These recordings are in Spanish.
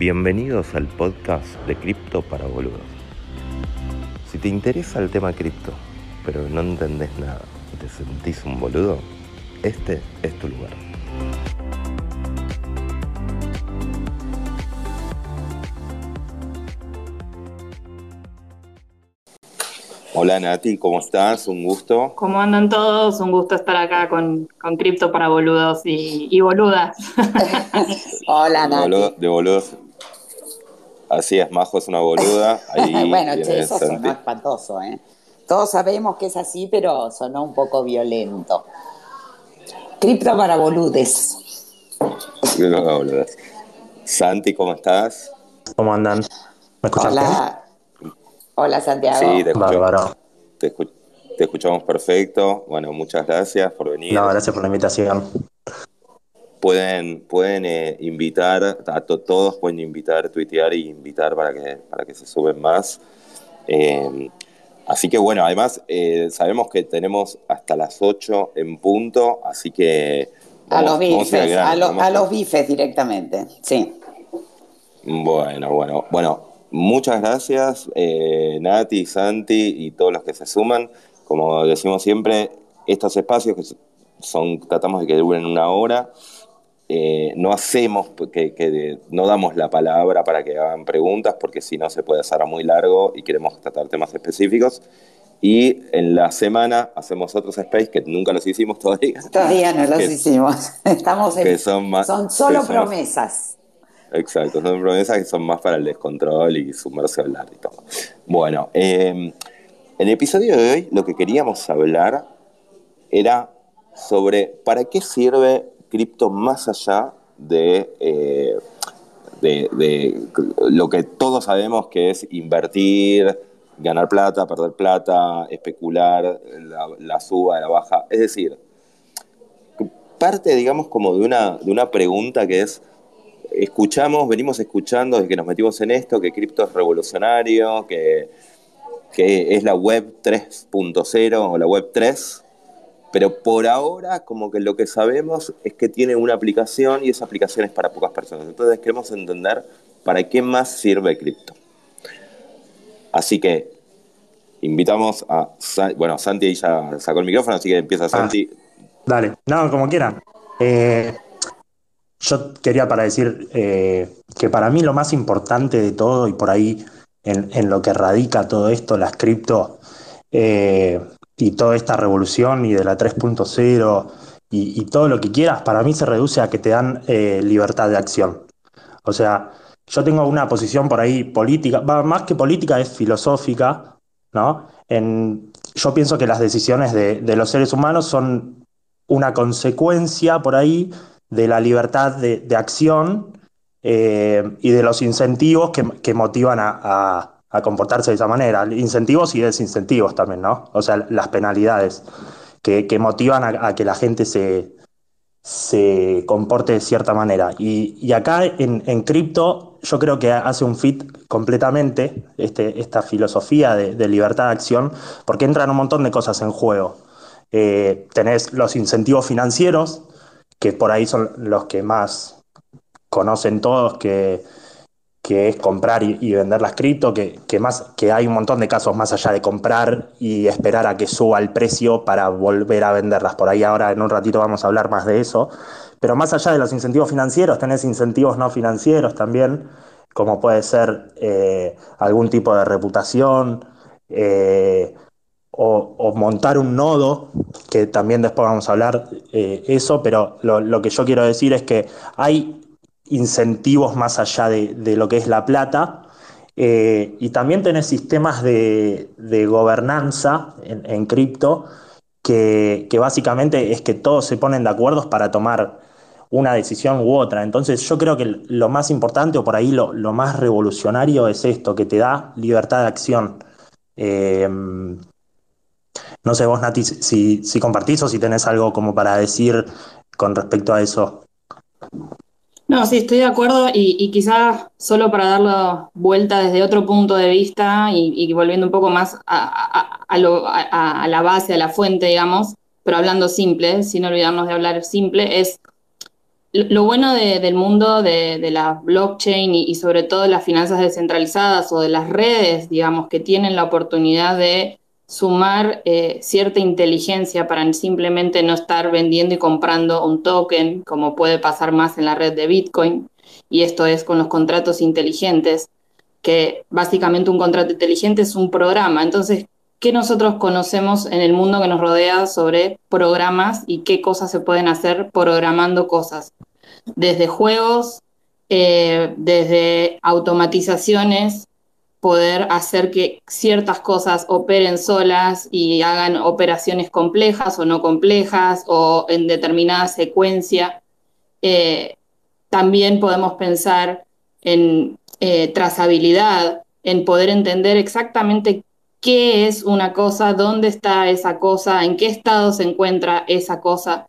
Bienvenidos al podcast de Cripto para Boludos. Si te interesa el tema cripto, pero no entendés nada y te sentís un boludo, este es tu lugar. Hola Nati, ¿cómo estás? Un gusto. ¿Cómo andan todos? Un gusto estar acá con, con Cripto para boludos y, y boludas. Hola Nati. de boludos. Así es, Majo es una boluda. Ahí bueno, che, eso Santi. sonó espantoso, ¿eh? Todos sabemos que es así, pero sonó un poco violento. Cripto para boludes. No, boludas. Santi, ¿cómo estás? ¿Cómo andan? ¿Me escuchan? Hola. Hola Santiago. Sí, te, escucho- Bárbaro. te, te escuchamos perfecto. Bueno, muchas gracias por venir. No, gracias por la invitación. Pueden, pueden eh, invitar, a to- todos pueden invitar, tuitear y invitar para que, para que se suben más. Eh, así que bueno, además eh, sabemos que tenemos hasta las 8 en punto, así que... a los a bifes, a, lo- vamos a los bifes directamente. Sí. Bueno, bueno, bueno, muchas gracias eh, Nati, Santi y todos los que se suman. Como decimos siempre, estos espacios que son, tratamos de que duren una hora. Eh, no hacemos que, no damos la palabra para que hagan preguntas porque si no se puede hacer muy largo y queremos tratar temas específicos. Y en la semana hacemos otros space que nunca los hicimos todavía. Todavía no los Que- hicimos. Estamos en. que son más- son solo que son- promesas. Exacto, son promesas que son más para el descontrol y sumarse a hablar y todo. Bueno, eh, en el episodio de hoy lo que queríamos hablar era sobre para qué sirve cripto más allá de, eh, de, de lo que todos sabemos que es invertir, ganar plata, perder plata, especular, la, la suba, la baja. Es decir, parte, digamos, como de una, de una pregunta que es, escuchamos, venimos escuchando desde que nos metimos en esto, que cripto es revolucionario, que, que es la web 3.0 o la web 3, pero por ahora como que lo que sabemos es que tiene una aplicación y esa aplicación es para pocas personas. Entonces queremos entender para qué más sirve cripto. Así que invitamos a... Bueno, Santi ahí ya sacó el micrófono, así que empieza Santi. Dale, no, como quieran. Eh, yo quería para decir eh, que para mí lo más importante de todo y por ahí en, en lo que radica todo esto, las cripto eh, y toda esta revolución y de la 3.0 y, todo lo que quieras, para mí se reduce a que te dan eh, libertad de acción. O sea, yo tengo una posición por ahí política, más que política es filosófica, ¿no? Yo pienso que las decisiones de, los seres humanos son una consecuencia por ahí de la libertad de, acción eh, y de los incentivos que, motivan a- a comportarse de esa manera. Incentivos y desincentivos también, ¿no? O sea, las penalidades que, que motivan a, que la gente se, se comporte de cierta manera. Y, y acá en, en cripto yo creo que hace un fit completamente este, esta filosofía de, de libertad de acción, porque entran un montón de cosas en juego. Eh, tenés los incentivos financieros, que por ahí son los que más conocen todos, que, que es comprar y, vender las cripto, que, que, más, que hay un montón de casos más allá de comprar y esperar a que suba el precio para volver a venderlas. Por ahí ahora en un ratito vamos a hablar más de eso. Pero más allá de los incentivos financieros, tenés incentivos no financieros también, como puede ser eh, algún tipo de reputación eh, o, montar un nodo, que también después vamos a hablar eh, eso, pero lo que yo quiero decir es que hay incentivos más allá de, de lo que es la plata. eh, y también tenés sistemas de, de gobernanza en, cripto que, que básicamente es que todos se ponen de acuerdo para tomar una decisión u otra. Entonces yo creo que lo más importante o por ahí lo, lo más revolucionario es esto, que te da libertad de acción. Eh, no sé vos, Nati, si, si compartís o si tenés algo como para decir con respecto a eso. No, sí, estoy de acuerdo y, y quizás solo para darlo vuelta desde otro punto de vista y, y volviendo un poco más a, la base, a la fuente, digamos, pero hablando simple, sin olvidarnos de hablar simple, es lo bueno del mundo de, la blockchain y, sobre todo las finanzas descentralizadas o de las redes, digamos, que tienen la oportunidad de sumar eh, cierta inteligencia para simplemente no estar vendiendo y comprando un token, como puede pasar más en la red de Bitcoin, y esto es con los contratos inteligentes, que básicamente un contrato inteligente es un programa. Entonces, ¿qué nosotros conocemos en el mundo que nos rodea sobre programas y qué cosas se pueden hacer programando cosas? Desde juegos, eh, desde automatizaciones, poder hacer que ciertas cosas operen solas y hagan operaciones complejas o no complejas o en determinada secuencia. Eh, también podemos pensar en eh, trazabilidad, en poder entender exactamente qué es una cosa, dónde está esa cosa, en qué estado se encuentra esa cosa.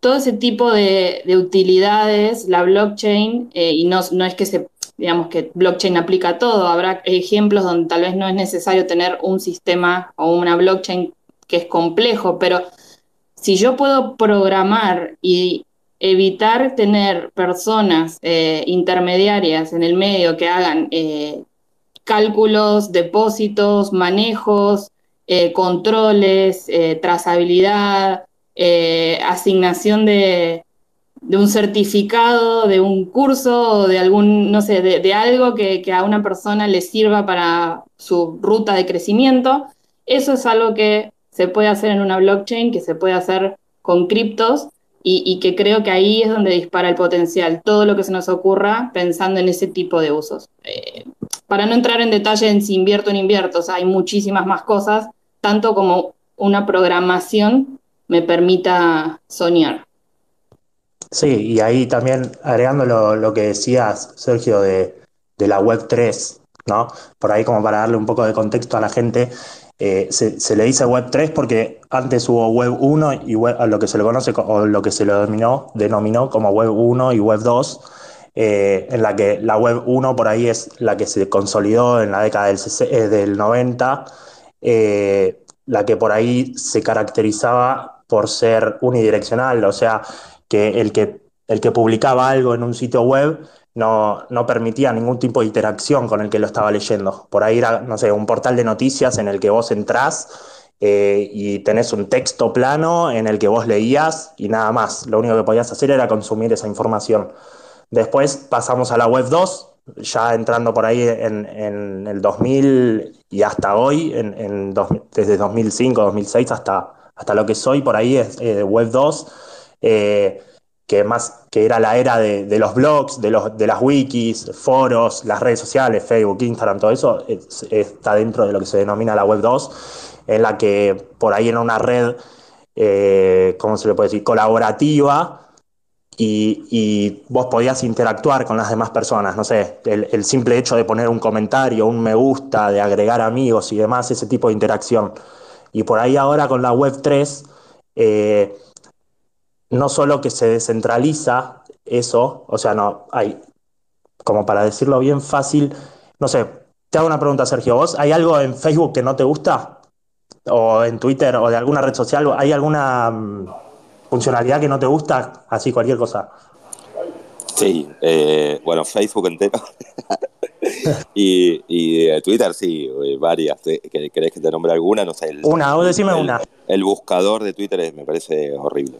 Todo ese tipo de, utilidades, la blockchain, eh, y no, no es que se, digamos que blockchain aplica todo, habrá ejemplos donde tal vez no es necesario tener un sistema o una blockchain que es complejo, pero si yo puedo programar y evitar tener personas eh, intermediarias en el medio que hagan eh, cálculos, depósitos, manejos, eh, controles, trazabilidad, asignación de, un certificado, de un curso o de algún, no sé, de, algo que, que, a una persona le sirva para su ruta de crecimiento. Eso es algo que se puede hacer en una blockchain, que se puede hacer con criptos y, que creo que ahí es donde dispara el potencial, todo lo que se nos ocurra pensando en ese tipo de usos. Eh, para no entrar en detalle en si invierto o no invierto, hay muchísimas más cosas, tanto como una programación me permita soñar. Sí, y ahí también agregando lo, que decías, Sergio, de, de la Web 3, ¿no? Por ahí como para darle un poco de contexto a la gente, eh, se, le dice Web 3 porque antes hubo Web 1 y lo que se le conoce o lo que se lo denominó, denominó como Web 1 y Web 2, eh, en la que la Web 1 por ahí es la que se consolidó en la década del, eh, del 90, la que por ahí se caracterizaba por ser unidireccional, o sea, que el que, el que publicaba algo en un sitio web no, no, permitía ningún tipo de interacción con el que lo estaba leyendo. Por ahí era, no sé, un portal de noticias en el que vos entrás eh, y tenés un texto plano en el que vos leías y nada más. Lo único que podías hacer era consumir esa información. Después pasamos a la web 2, ya entrando por ahí en, el 2000 y hasta hoy, en, desde 2005, 2006 hasta, hasta lo que soy, por ahí es eh, web 2 que más que era la era de, los blogs, de, los, de las wikis, foros, las redes sociales, Facebook, Instagram, todo eso está dentro de lo que se denomina la Web 2, en la que por ahí era una red, eh, ¿cómo se le puede decir?, colaborativa. Y, vos podías interactuar con las demás personas, no sé, el, simple hecho de poner un comentario, un me gusta, de agregar amigos y demás, ese tipo de interacción. Y por ahí ahora con la Web 3, no solo que se descentraliza eso, o sea, no, hay, como para decirlo bien fácil, no sé, te hago una pregunta, Sergio, ¿vos hay algo en Facebook que no te gusta? ¿O en Twitter o de alguna red social? ¿Hay alguna mm, funcionalidad que no te gusta? Así, cualquier cosa. Sí, eh, bueno, Facebook entero. y, y Twitter sí, eh, varias. ¿Querés que te nombre alguna? No sé. una, o decime una. El buscador de Twitter me parece horrible.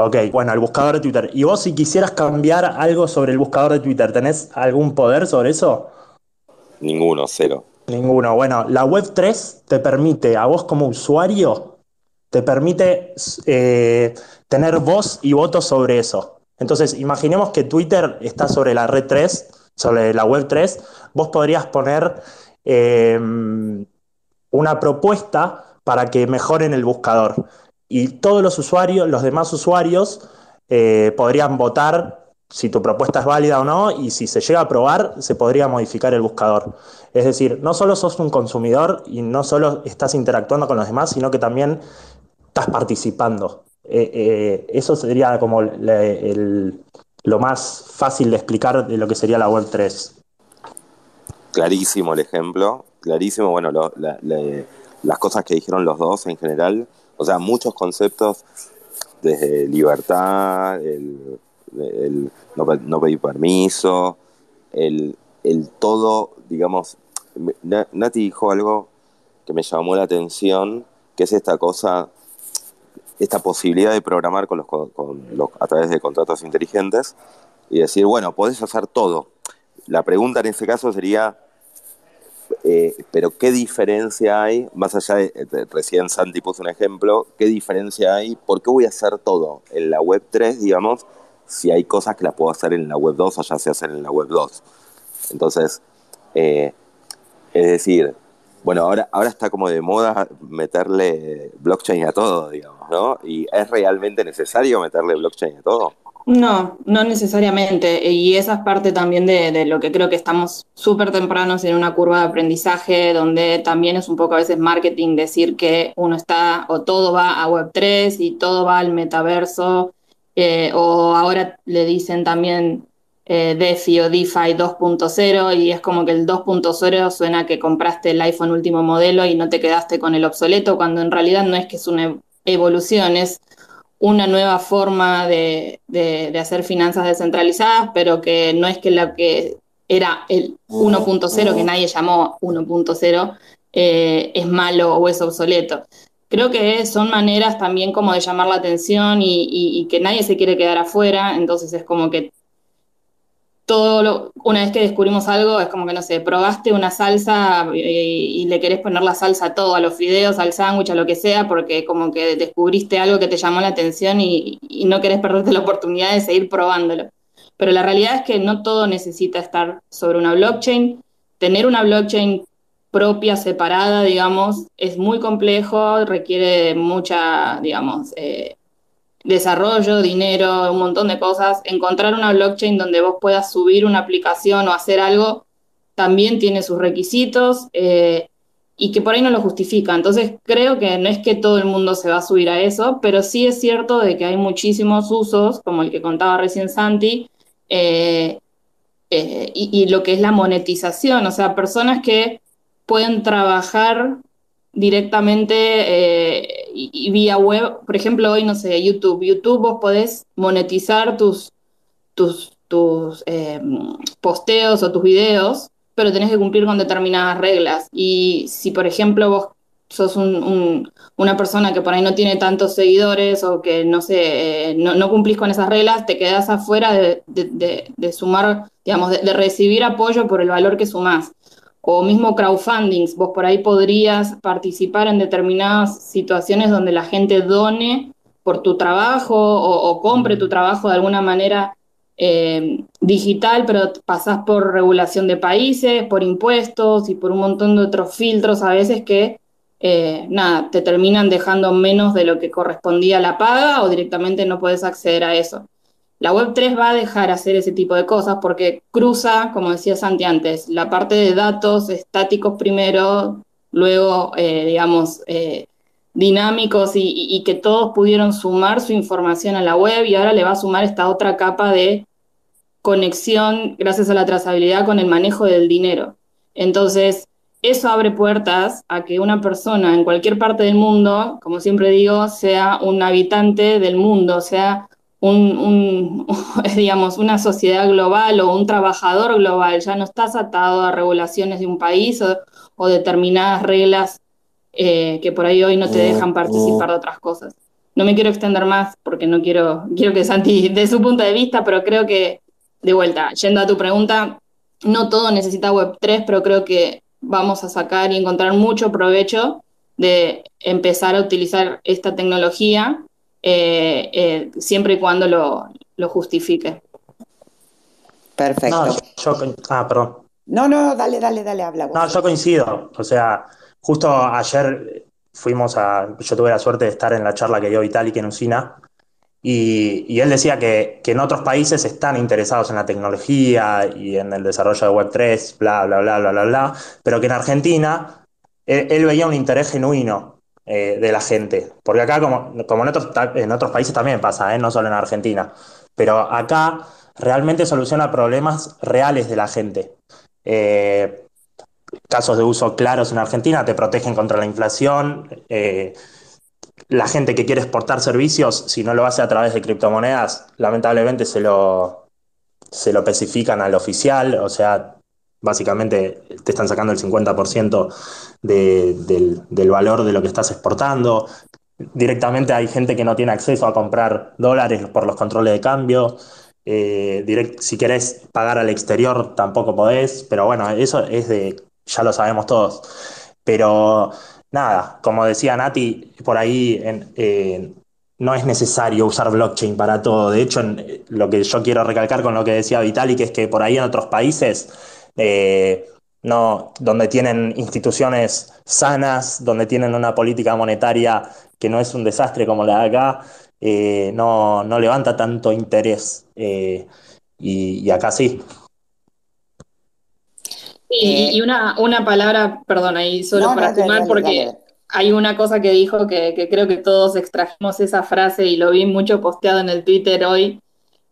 Ok, bueno, el buscador de Twitter. ¿Y vos si quisieras cambiar algo sobre el buscador de Twitter, tenés algún poder sobre eso? Ninguno, cero. Ninguno. Bueno, la Web 3 te permite, a vos como usuario, te permite eh, tener voz y voto sobre eso. Entonces, imaginemos que Twitter está sobre la red 3, sobre la Web 3, vos podrías poner eh, una propuesta para que mejoren el buscador y todos los usuarios, los demás usuarios, eh, podrían votar si tu propuesta es válida o no y si se llega a aprobar, se podría modificar el buscador. Es decir, no solo sos un consumidor y no solo estás interactuando con los demás, sino que también estás participando. Eh, eh, eso sería como lo más fácil de explicar de lo que sería la Web 3. Clarísimo el ejemplo, clarísimo, bueno, las cosas que dijeron los dos en general o sea, muchos conceptos desde libertad, el no, pedir permiso, el, el todo, digamos, Nati dijo algo que me llamó la atención, que es esta cosa, esta posibilidad de programar con los, con los, a través de contratos inteligentes y decir, bueno, podés hacer todo. La pregunta en ese caso sería, eh, pero ¿qué diferencia hay, más allá de, recién Santi puso un ejemplo, qué diferencia hay, por qué voy a hacer todo en la web 3, digamos, si hay cosas que las puedo hacer en la web 2 o ya se hacen en la web 2? Entonces, eh, es decir, bueno, ahora, ahora está como de moda meterle blockchain a todo, digamos, ¿no? ¿Y es realmente necesario meterle blockchain a todo? No, no necesariamente. Y esa es parte también de, lo que creo que estamos súper tempranos en una curva de aprendizaje, donde también es un poco a veces marketing decir que uno está o todo va a Web3 y todo va al metaverso, eh, o ahora le dicen también eh, DeFi o DeFi 2.0 y es como que el 2.0 suena que compraste el iPhone último modelo y no te quedaste con el obsoleto, cuando en realidad no es que es una evolución, es una nueva forma de, hacer finanzas descentralizadas, pero que no es que la que era el 1.0, que nadie llamó 1.0, eh, es malo o es obsoleto. Creo que son maneras también como de llamar la atención y que nadie se quiere quedar afuera, entonces es como que todo una vez que descubrimos algo, es como que, no sé, probaste una salsa y, le querés poner la salsa a todo, a los fideos, al sándwich, a lo que sea, porque como que descubriste algo que te llamó la atención y, no querés perderte la oportunidad de seguir probándolo. Pero la realidad es que no todo necesita estar sobre una blockchain. Tener una blockchain propia, separada, digamos, es muy complejo, requiere mucha, digamos, eh, desarrollo, dinero, un montón de cosas, encontrar una blockchain donde vos puedas subir una aplicación o hacer algo también tiene sus requisitos eh, y que por ahí no lo justifica. Entonces creo que no es que todo el mundo se va a subir a eso, pero sí es cierto de que hay muchísimos usos, como el que contaba recién Santi, eh, eh, y, lo que es la monetización, o sea, personas que pueden trabajar directamente y, vía web. Por ejemplo, hoy, no sé, YouTube. YouTube vos podés monetizar tus, tus, tus eh, posteos o tus videos, pero tenés que cumplir con determinadas reglas. Y si, por ejemplo, vos sos un, una persona que por ahí no tiene tantos seguidores o que no sé, eh, no, cumplís con esas reglas, te quedás afuera de, de, sumar, digamos, de, recibir apoyo por el valor que sumás o mismo crowdfundings, vos por ahí podrías participar en determinadas situaciones donde la gente done por tu trabajo o, compre tu trabajo de alguna manera eh, digital, pero pasás por regulación de países, por impuestos y por un montón de otros filtros a veces que, eh, nada, te terminan dejando menos de lo que correspondía a la paga o directamente no puedes acceder a eso. La Web3 va a dejar hacer ese tipo de cosas porque cruza, como decía Santi antes, la parte de datos estáticos primero, luego, eh, digamos, eh, dinámicos y, que todos pudieron sumar su información a la web y ahora le va a sumar esta otra capa de conexión gracias a la trazabilidad con el manejo del dinero. Entonces, eso abre puertas a que una persona en cualquier parte del mundo, como siempre digo, sea un habitante del mundo, sea un, digamos, una sociedad global o un trabajador global, ya no estás atado a regulaciones de un país o, determinadas reglas eh, que por ahí hoy no te dejan participar de otras cosas. No me quiero extender más porque no quiero, quiero que Santi dé su punto de vista, pero creo que, de vuelta, yendo a tu pregunta, no todo necesita Web3, pero creo que vamos a sacar y encontrar mucho provecho de empezar a utilizar esta tecnología eh, eh, siempre y cuando lo, justifique. Perfecto. No, yo, ah, perdón. No, no, dale, dale, dale, habla. No, yo coincido. O sea, justo ayer fuimos a. Yo tuve la suerte de estar en la charla que dio Vitalik en Usina. Y, y él decía que, que, en otros países están interesados en la tecnología y en el desarrollo de Web3, bla, bla, bla, bla, bla, bla, pero que en Argentina él veía un interés genuino eh, de la gente. Porque acá, como, como en, otros, países también pasa, ¿eh? no solo en Argentina, pero acá realmente soluciona problemas reales de la gente. Eh, casos de uso claros en Argentina te protegen contra la inflación, la gente que quiere exportar servicios, si no lo hace a través de criptomonedas, lamentablemente se lo, se lo especifican al oficial, o sea, básicamente te están sacando el 50% del, del, valor de lo que estás exportando. Directamente hay gente que no tiene acceso a comprar dólares por los controles de cambio. Eh, si querés pagar al exterior tampoco podés, pero bueno, eso es de, ya lo sabemos todos. Pero nada, como decía Nati, por ahí no es necesario usar blockchain para todo. De hecho, lo que yo quiero recalcar con lo que decía Vitalik es que por ahí en otros países, eh, no, donde tienen instituciones sanas, donde tienen una política monetaria que no es un desastre como la de acá, eh, no, levanta tanto interés. Eh, y, acá sí. Y, una, palabra, perdón, ahí solo para sumar, porque hay una cosa que dijo que, creo que todos extrajimos esa frase y lo vi mucho posteado en el Twitter hoy,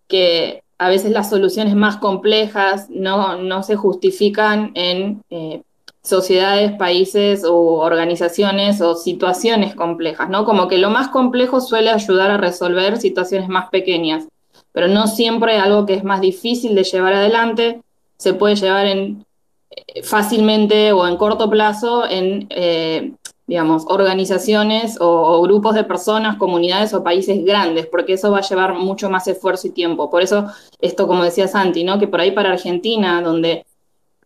que a veces las soluciones más complejas no, no se justifican en eh, sociedades, países o organizaciones o situaciones complejas, ¿no? Como que lo más complejo suele ayudar a resolver situaciones más pequeñas, pero no siempre algo que es más difícil de llevar adelante se puede llevar en, eh, fácilmente o en corto plazo en eh, digamos, organizaciones o, grupos de personas, comunidades o países grandes, porque eso va a llevar mucho más esfuerzo y tiempo. Por eso, esto, como decía Santi, ¿no? que por ahí para Argentina, donde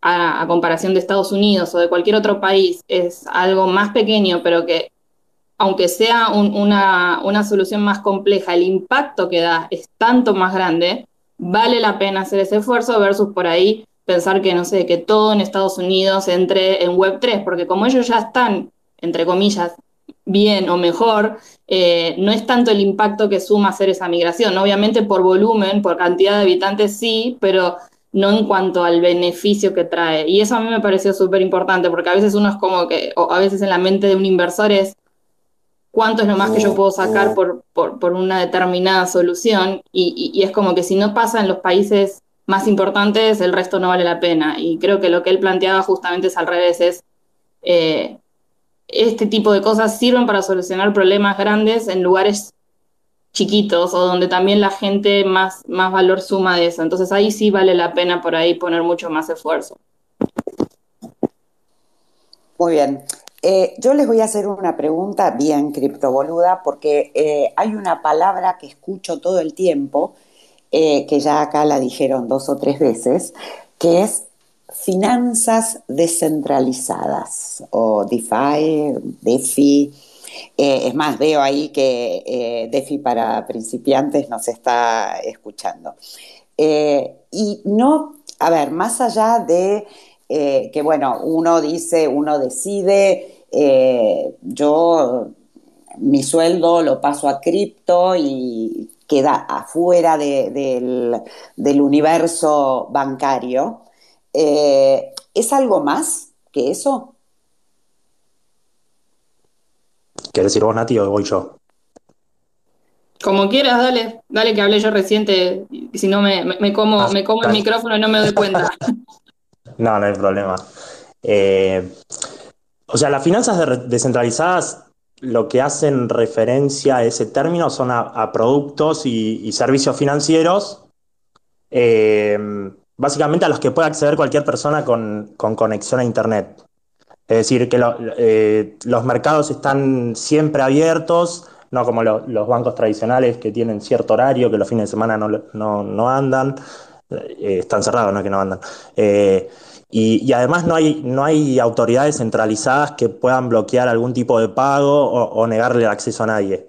a, comparación de Estados Unidos o de cualquier otro país es algo más pequeño, pero que aunque sea una, una solución más compleja, el impacto que da es tanto más grande, vale la pena hacer ese esfuerzo versus por ahí pensar que, no sé, que todo en Estados Unidos entre en Web3, porque como ellos ya están entre comillas, bien o mejor, eh, no es tanto el impacto que suma hacer esa migración. Obviamente por volumen, por cantidad de habitantes sí, pero no en cuanto al beneficio que trae. Y eso a mí me pareció súper importante, porque a veces uno es como que, o a veces en la mente de un inversor es cuánto es lo más que yo puedo sacar por, por, una determinada solución, y, es como que si no pasa en los países más importantes, el resto no vale la pena. Y creo que lo que él planteaba justamente es al revés, es... Eh, este tipo de cosas sirven para solucionar problemas grandes en lugares chiquitos o donde también la gente más, más valor suma de eso. Entonces ahí sí vale la pena por ahí poner mucho más esfuerzo. Muy bien. Eh, yo les voy a hacer una pregunta bien criptoboluda porque eh, hay una palabra que escucho todo el tiempo, eh, que ya acá la dijeron dos o tres veces, que es finanzas descentralizadas o DeFi, DeFi. Eh, es más, veo ahí que eh, DeFi para principiantes nos está escuchando. Eh, y no, a ver, más allá de que, bueno, uno dice, uno decide, yo mi sueldo lo paso a cripto y queda afuera del, del universo bancario. Eh, ¿Es algo más que eso? ¿Quieres decir vos, Nati, o voy yo? Como quieras, dale, dale que hablé yo reciente, si no me, como, me como el ah, micrófono y no me doy cuenta. no, no hay problema. Eh, o sea, las finanzas descentralizadas lo que hacen referencia a ese término son a, productos y, servicios financieros eh, básicamente a los que puede acceder cualquier persona con, conexión a Internet. Es decir, que eh, los mercados están siempre abiertos, no como los bancos tradicionales que tienen cierto horario, que los fines de semana no, andan, eh, están cerrados, no que no andan. Eh, y, además no hay, no hay autoridades centralizadas que puedan bloquear algún tipo de pago o negarle el acceso a nadie.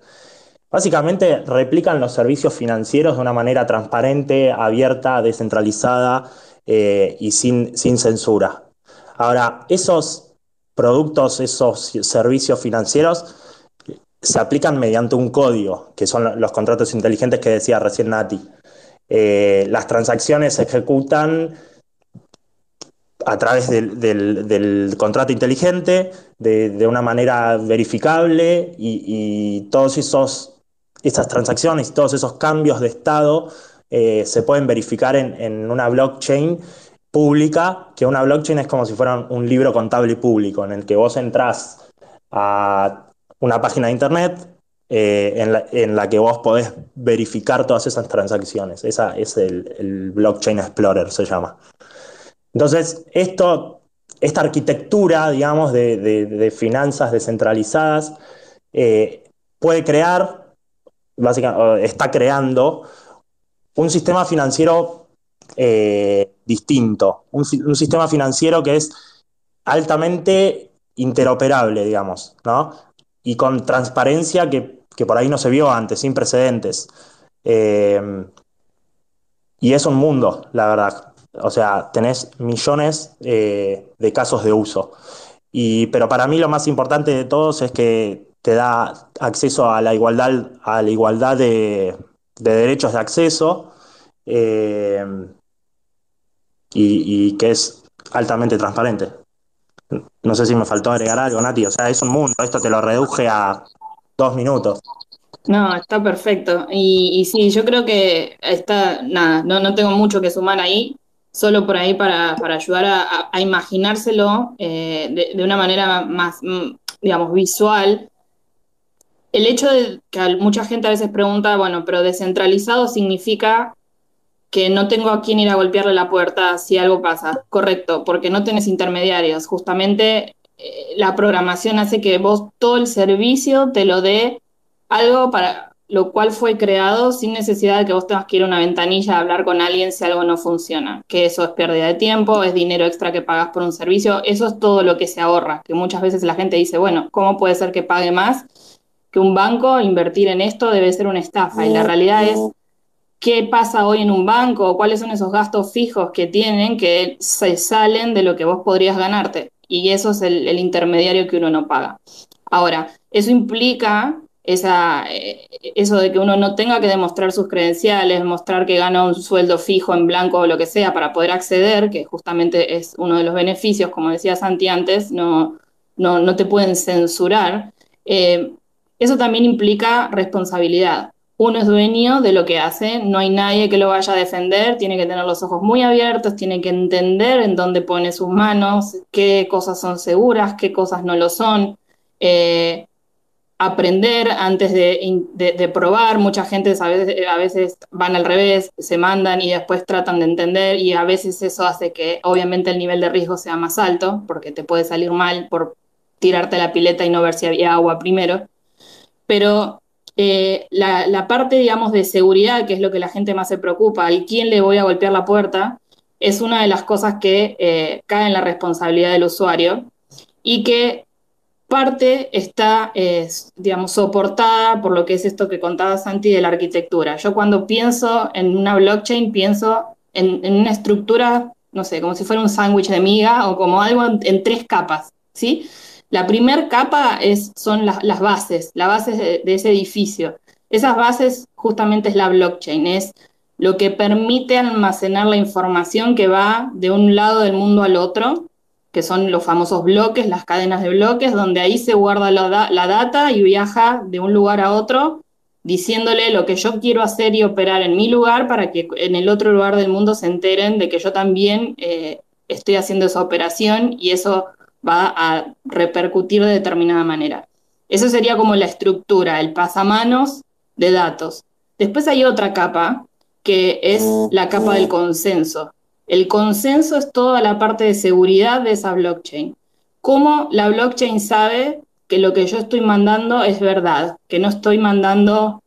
Básicamente replican los servicios financieros de una manera transparente, abierta, descentralizada eh, y sin, sin censura. Ahora, esos productos, esos servicios financieros se aplican mediante un código, que son los contratos inteligentes que decía recién Nati. Eh, las transacciones se ejecutan a través del, contrato inteligente, de, una manera verificable y todos esos estas transacciones y todos esos cambios de estado eh, se pueden verificar en, una blockchain pública, que una blockchain es como si fuera un libro contable público, en el que vos entrás a una página de internet, eh, en, la, en, la, que vos podés verificar todas esas transacciones. Esa es el, Blockchain Explorer, se llama. Entonces, esta arquitectura, digamos, de, de, de finanzas descentralizadas eh, puede crear, está creando un sistema financiero eh, distinto, un, un, sistema financiero que es altamente interoperable, digamos, ¿no? Y con transparencia que, que por ahí no se vio antes, sin precedentes. Eh, y es un mundo, la verdad. O sea, tenés millones eh, de casos de uso. Y, pero para mí lo más importante de todos es que te da acceso a la igualdad, a la igualdad de, de derechos de acceso eh, y, que es altamente transparente. No sé si me faltó agregar algo, Nati. O sea, es un mundo. Esto te lo reduje a dos minutos. No, está perfecto. Y, sí, yo creo que está, nada, no, no tengo mucho que sumar ahí solo por ahí para, para ayudar a, imaginárselo eh, de, de, una manera más, mm, digamos, visual. El hecho de que mucha gente a veces pregunta, bueno, pero descentralizado significa que no tengo a quién ir a golpearle la puerta si algo pasa. Correcto, porque no tenés intermediarios. Justamente eh, la programación hace que vos todo el servicio te lo dé algo para, lo cual fue creado sin necesidad de que vos tengas que ir a una ventanilla a hablar con alguien si algo no funciona, que eso es pérdida de tiempo, es dinero extra que pagas por un servicio, eso es todo lo que se ahorra, que muchas veces la gente dice, bueno, ¿cómo puede ser que pague más que un banco? Invertir en esto debe ser una estafa, y la realidad es qué pasa hoy en un banco, cuáles son esos gastos fijos que tienen que se salen de lo que vos podrías ganarte, y eso es el, el intermediario que uno no paga. Ahora, eso implica esa, eh, eso de que uno no tenga que demostrar sus credenciales, mostrar que gana un sueldo fijo en blanco o lo que sea para poder acceder, que justamente es uno de los beneficios, como decía Santi antes, no, no, no te pueden censurar, eh, eso también implica responsabilidad. Uno es dueño de lo que hace, no hay nadie que lo vaya a defender, tiene que tener los ojos muy abiertos, tiene que entender en dónde pone sus manos, qué cosas son seguras, qué cosas no lo son. Eh, aprender antes de, de, probar. Mucha gente a veces, a veces, van al revés, se mandan y después tratan de entender y a veces eso hace que obviamente el nivel de riesgo sea más alto porque te puede salir mal por tirarte la pileta y no ver si había agua primero. Pero eh, la, la, parte, digamos, de seguridad, que es lo que la gente más se preocupa, al quién le voy a golpear la puerta, es una de las cosas que eh, cae en la responsabilidad del usuario y que parte está, eh, digamos, soportada por lo que es esto que contaba Santi de la arquitectura. Yo cuando pienso en una blockchain, pienso en, en una estructura, no sé, como si fuera un sándwich de miga o como algo en, en tres capas, ¿sí? La primera capa son la, las bases, las bases de, ese edificio. Esas bases justamente es la blockchain, es lo que permite almacenar la información que va de un lado del mundo al otro que son los famosos bloques, las cadenas de bloques, donde ahí se guarda la, la, data y viaja de un lugar a otro diciéndole lo que yo quiero hacer y operar en mi lugar para que en el otro lugar del mundo se enteren de que yo también eh, estoy haciendo esa operación y eso va a repercutir de determinada manera. Eso sería como la estructura, el pasamanos de datos. Después hay otra capa, que es la capa del consenso, el consenso es toda la parte de seguridad de esa blockchain. ¿Cómo la blockchain sabe que lo que yo estoy mandando es verdad? Que no estoy mandando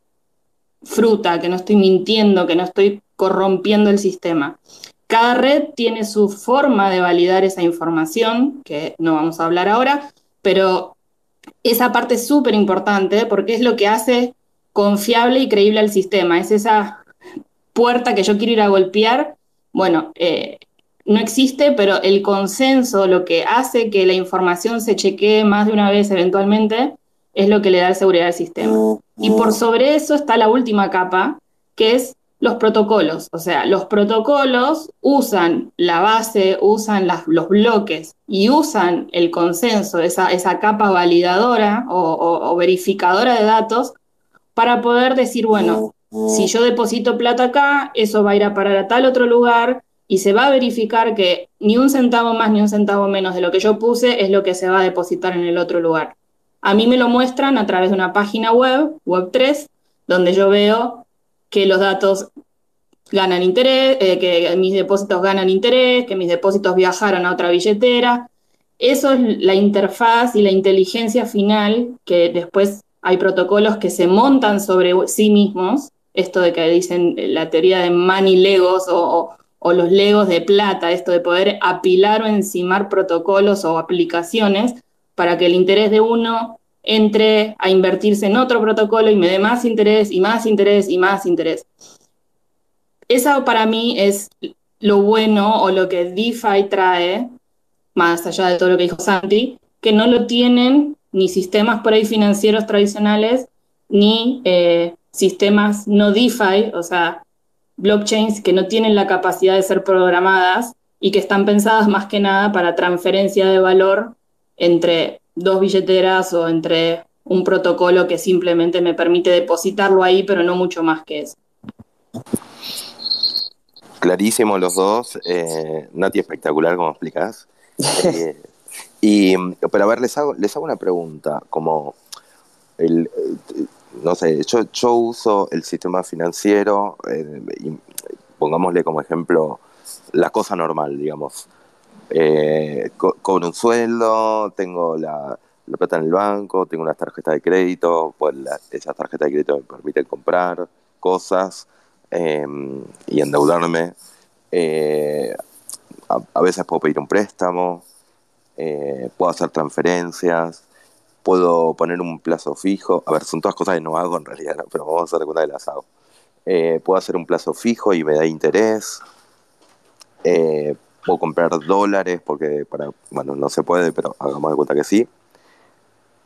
fruta, que no estoy mintiendo, que no estoy corrompiendo el sistema. Cada red tiene su forma de validar esa información, que no vamos a hablar ahora, pero esa parte es súper importante porque es lo que hace confiable y creíble al sistema. Es esa puerta que yo quiero ir a golpear bueno, eh, no existe, pero el consenso, lo que hace que la información se chequee más de una vez eventualmente, es lo que le da seguridad al sistema. Y por sobre eso está la última capa, que es los protocolos. O sea, los protocolos usan la base, usan los bloques y usan el consenso, esa, esa capa validadora o, o, o verificadora de datos, para poder decir, bueno, si yo deposito plata acá, eso va a ir a parar a tal otro lugar y se va a verificar que ni un centavo más ni un centavo menos de lo que yo puse es lo que se va a depositar en el otro lugar. A mí me lo muestran a través de una página web, Web3, donde yo veo que los datos ganan interés, eh, que mis depósitos ganan interés, que mis depósitos viajaron a otra billetera. Eso es la interfaz y la inteligencia final que después hay protocolos que se montan sobre sí mismos, esto de que dicen la teoría de money legos o, o los legos de plata, esto de poder apilar o encimar protocolos o aplicaciones para que el interés de uno entre a invertirse en otro protocolo y me dé más interés y más interés y más interés. Eso para mí es lo bueno o lo que DeFi trae, más allá de todo lo que dijo Santi, que no lo tienen ni sistemas por ahí financieros tradicionales, ni eh, sistemas no DeFi, o sea, blockchains que no tienen la capacidad de ser programadas y que están pensadas más que nada para transferencia de valor entre dos billeteras o entre un protocolo que simplemente me permite depositarlo ahí, pero no mucho más que eso. Clarísimo los dos. Eh, Nati, espectacular como explicás. Eh, y, pero a ver, les hago, les hago una pregunta, como el, no sé, yo, yo uso el sistema financiero, eh, y pongámosle como ejemplo la cosa normal, digamos. Eh, con un sueldo, tengo la, plata en el banco, tengo una tarjeta de crédito, pues esas tarjetas de crédito me permiten comprar cosas, Em, y endeudarme. Eh, a, veces puedo pedir un préstamo, eh, puedo hacer transferencias, puedo poner un plazo fijo. A ver, son todas cosas que no hago en realidad, pero vamos a hacer cuenta que las hago. Eh, puedo hacer un plazo fijo y me da interés. Puedo comprar dólares porque, para, bueno, no se puede, pero hagamos de cuenta que sí.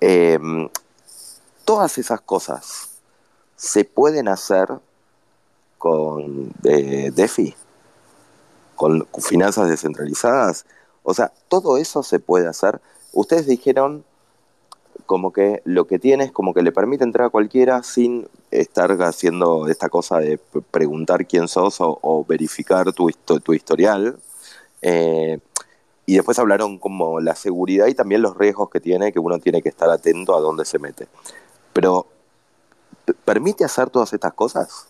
Em, todas esas cosas se pueden hacer con DeFi, con finanzas descentralizadas. O sea, todo eso se puede hacer. Ustedes dijeron como que lo que tiene es como que le permite entrar a cualquiera sin estar haciendo esta cosa de preguntar quién sos o, verificar tu, tu historial. Eh, y después hablaron como la seguridad y también los riesgos que tiene, que uno tiene que estar atento a dónde se mete. Pero, ¿permite hacer todas estas cosas?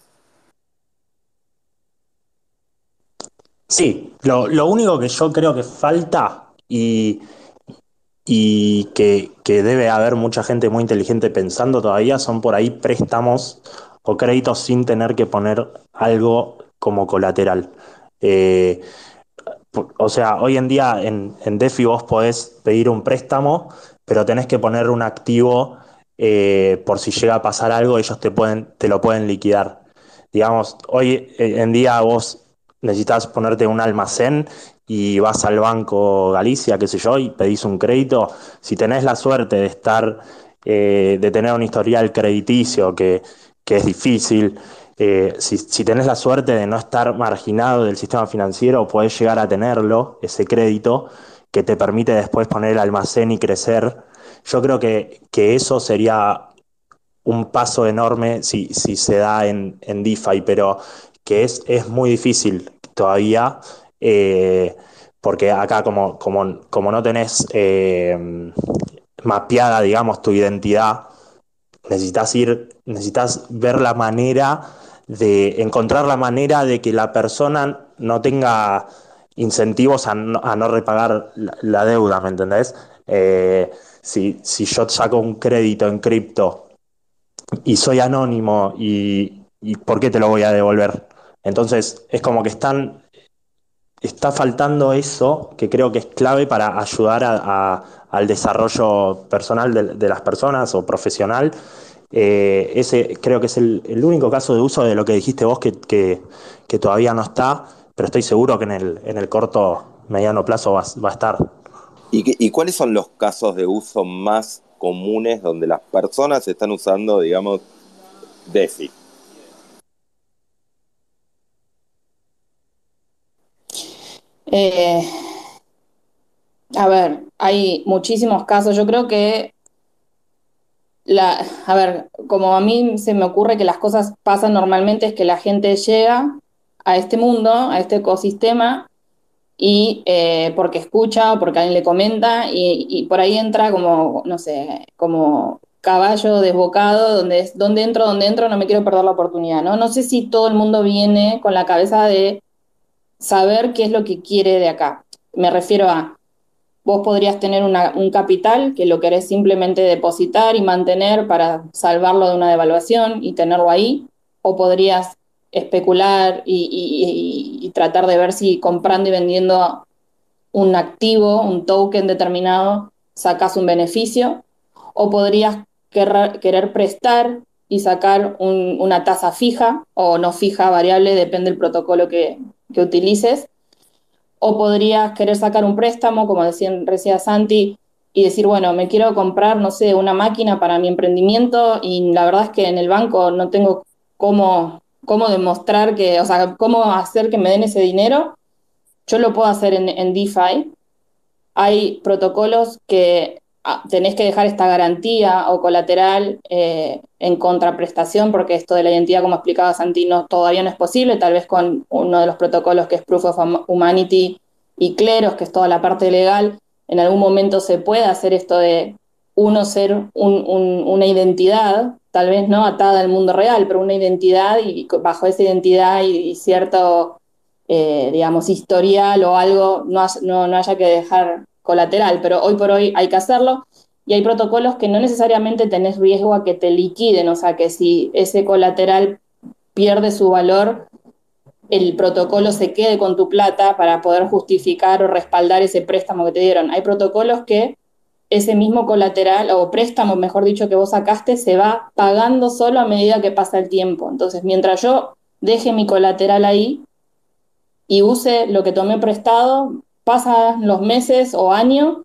Sí, lo, único que yo creo que falta y, y que, debe haber mucha gente muy inteligente pensando todavía son por ahí préstamos o créditos sin tener que poner algo como colateral. Eh, o sea, hoy en día en, en, DeFi vos podés pedir un préstamo, pero tenés que poner un activo eh, por si llega a pasar algo, ellos te, pueden, te lo pueden liquidar. Digamos, hoy en día vos necesitas ponerte un almacén y vas al Banco Galicia, qué sé yo, y pedís un crédito, si tenés la suerte de estar, eh, de tener un historial crediticio que, es difícil, eh, si, si, tenés la suerte de no estar marginado del sistema financiero, podés llegar a tenerlo, ese crédito, que te permite después poner el almacén y crecer. Yo creo que, que eso sería un paso enorme si, si se da en, en DeFi, pero que es, es muy difícil todavía, eh, porque acá como, como, como no tenés eh, mapeada, digamos, tu identidad, necesitas ir, necesitas ver la manera de encontrar la manera de que la persona no tenga incentivos a no, repagar la, deuda, ¿me entendés? Eh, si, si, yo saco un crédito en cripto y soy anónimo y, y ¿por qué te lo voy a devolver? Entonces, es como que están, está faltando eso que creo que es clave para ayudar al desarrollo personal de, las personas o profesional. Eh, ese creo que es el, único caso de uso de lo que dijiste vos que, todavía no está, pero estoy seguro que en el, en el corto, mediano plazo va, a estar. ¿Y, ¿Y, cuáles son los casos de uso más comunes donde las personas están usando, digamos, DeFi? Eh, a ver, hay muchísimos casos. Yo creo que, la, a ver, como a mí se me ocurre que las cosas pasan normalmente es que la gente llega a este mundo, a este ecosistema, y eh, porque escucha o porque alguien le comenta y, por ahí entra como, no sé, como caballo desbocado, donde es, donde entro, donde entro, no me quiero perder la oportunidad. No sé si todo el mundo viene con la cabeza de saber qué es lo que quiere de acá. Me refiero a, vos podrías tener un capital que lo querés simplemente depositar y mantener para salvarlo de una devaluación y tenerlo ahí, o podrías especular y, tratar de ver si comprando y vendiendo un activo, un token determinado, sacas un beneficio, o podrías querer, prestar y sacar una tasa fija o no fija, variable, depende del protocolo que, utilices, o podrías querer sacar un préstamo, como decía, decía Santi, y decir, bueno, me quiero comprar, no sé, una máquina para mi emprendimiento y la verdad es que en el banco no tengo cómo cómo demostrar que, o sea, cómo hacer que me den ese dinero, yo lo puedo hacer en, DeFi. Hay protocolos que tenés que dejar esta garantía o colateral eh, en contraprestación, porque esto de la identidad, como explicaba Santino, todavía no es posible, tal vez con uno de los protocolos que es Proof of Humanity y Cleros, que es toda la parte legal, en algún momento se puede hacer esto de uno ser una identidad tal vez no atada al mundo real, pero una identidad y bajo esa identidad y, cierto, eh, digamos, historial o algo, no, no, haya que dejar colateral, pero hoy por hoy hay que hacerlo y hay protocolos que no necesariamente tenés riesgo a que te liquiden, o sea que si ese colateral pierde su valor, el protocolo se quede con tu plata para poder justificar o respaldar ese préstamo que te dieron. Hay protocolos que ese mismo colateral o préstamo, mejor dicho, que vos sacaste, se va pagando solo a medida que pasa el tiempo. Entonces, mientras yo deje mi colateral ahí y use lo que tomé prestado, pasan los meses o años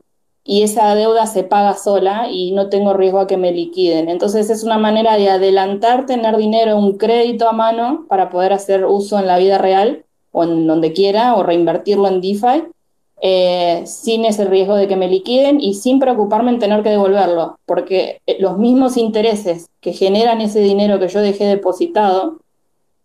y esa deuda se paga sola y no tengo riesgo a que me liquiden. Entonces es una manera de adelantar tener dinero, un crédito a mano para poder hacer uso en la vida real o en donde quiera o reinvertirlo en DeFi eh, sin ese riesgo de que me liquiden y sin preocuparme en tener que devolverlo, porque eh, los mismos intereses que generan ese dinero que yo dejé depositado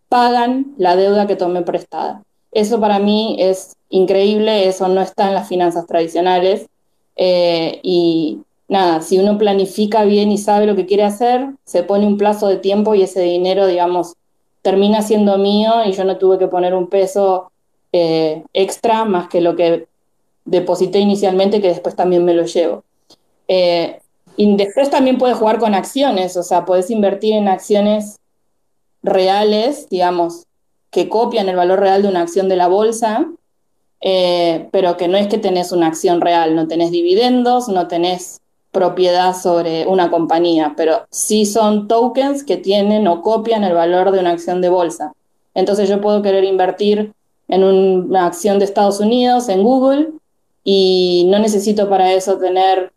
pagan la deuda que tomé prestada. Eso para mí es increíble, eso no está en las finanzas tradicionales. Eh, y nada, si uno planifica bien y sabe lo que quiere hacer, se pone un plazo de tiempo y ese dinero, digamos, termina siendo mío y yo no tuve que poner un peso extra más que lo que deposité inicialmente que después también me lo llevo. Eh, y después también puedes jugar con acciones, o sea, puedes invertir en acciones reales, digamos, que copian el valor real de una acción de la bolsa, eh, pero que no es que tenés una acción real, no tenés dividendos, no tenés propiedad sobre una compañía, pero sí son tokens que tienen o copian el valor de una acción de bolsa. Entonces yo puedo querer invertir en una acción de Estados Unidos, en Google, y no necesito para eso tener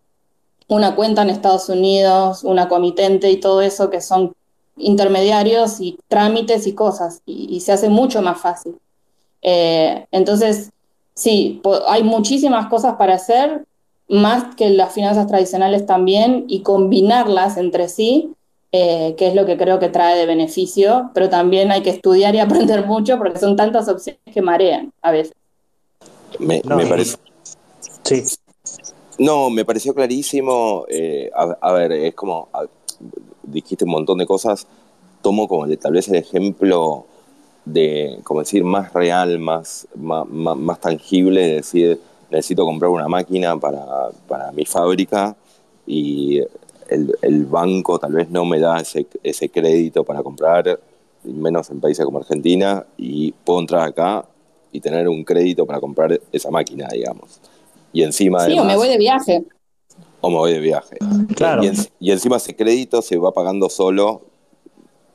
una cuenta en Estados Unidos, una comitente y todo eso que son intermediarios y trámites y cosas y, se hace mucho más fácil. Eh, entonces, sí, hay muchísimas cosas para hacer, más que las finanzas tradicionales también, y combinarlas entre sí, eh, que es lo que creo que trae de beneficio, pero también hay que estudiar y aprender mucho porque son tantas opciones que marean a veces. Me, me parece Sí. No, me pareció clarísimo. Eh, a, ver, es como, dijiste un montón de cosas, tomo como tal vez el ejemplo de, como decir, más real, más, más, tangible, de decir, necesito comprar una máquina para, para mi fábrica y el, el, banco tal vez no me da ese, ese crédito para comprar, menos en países como Argentina, y puedo entrar acá y tener un crédito para comprar esa máquina, digamos. Y encima. Sí, o me voy de viaje. O me voy de viaje. Claro. Y, encima ese crédito se va pagando solo.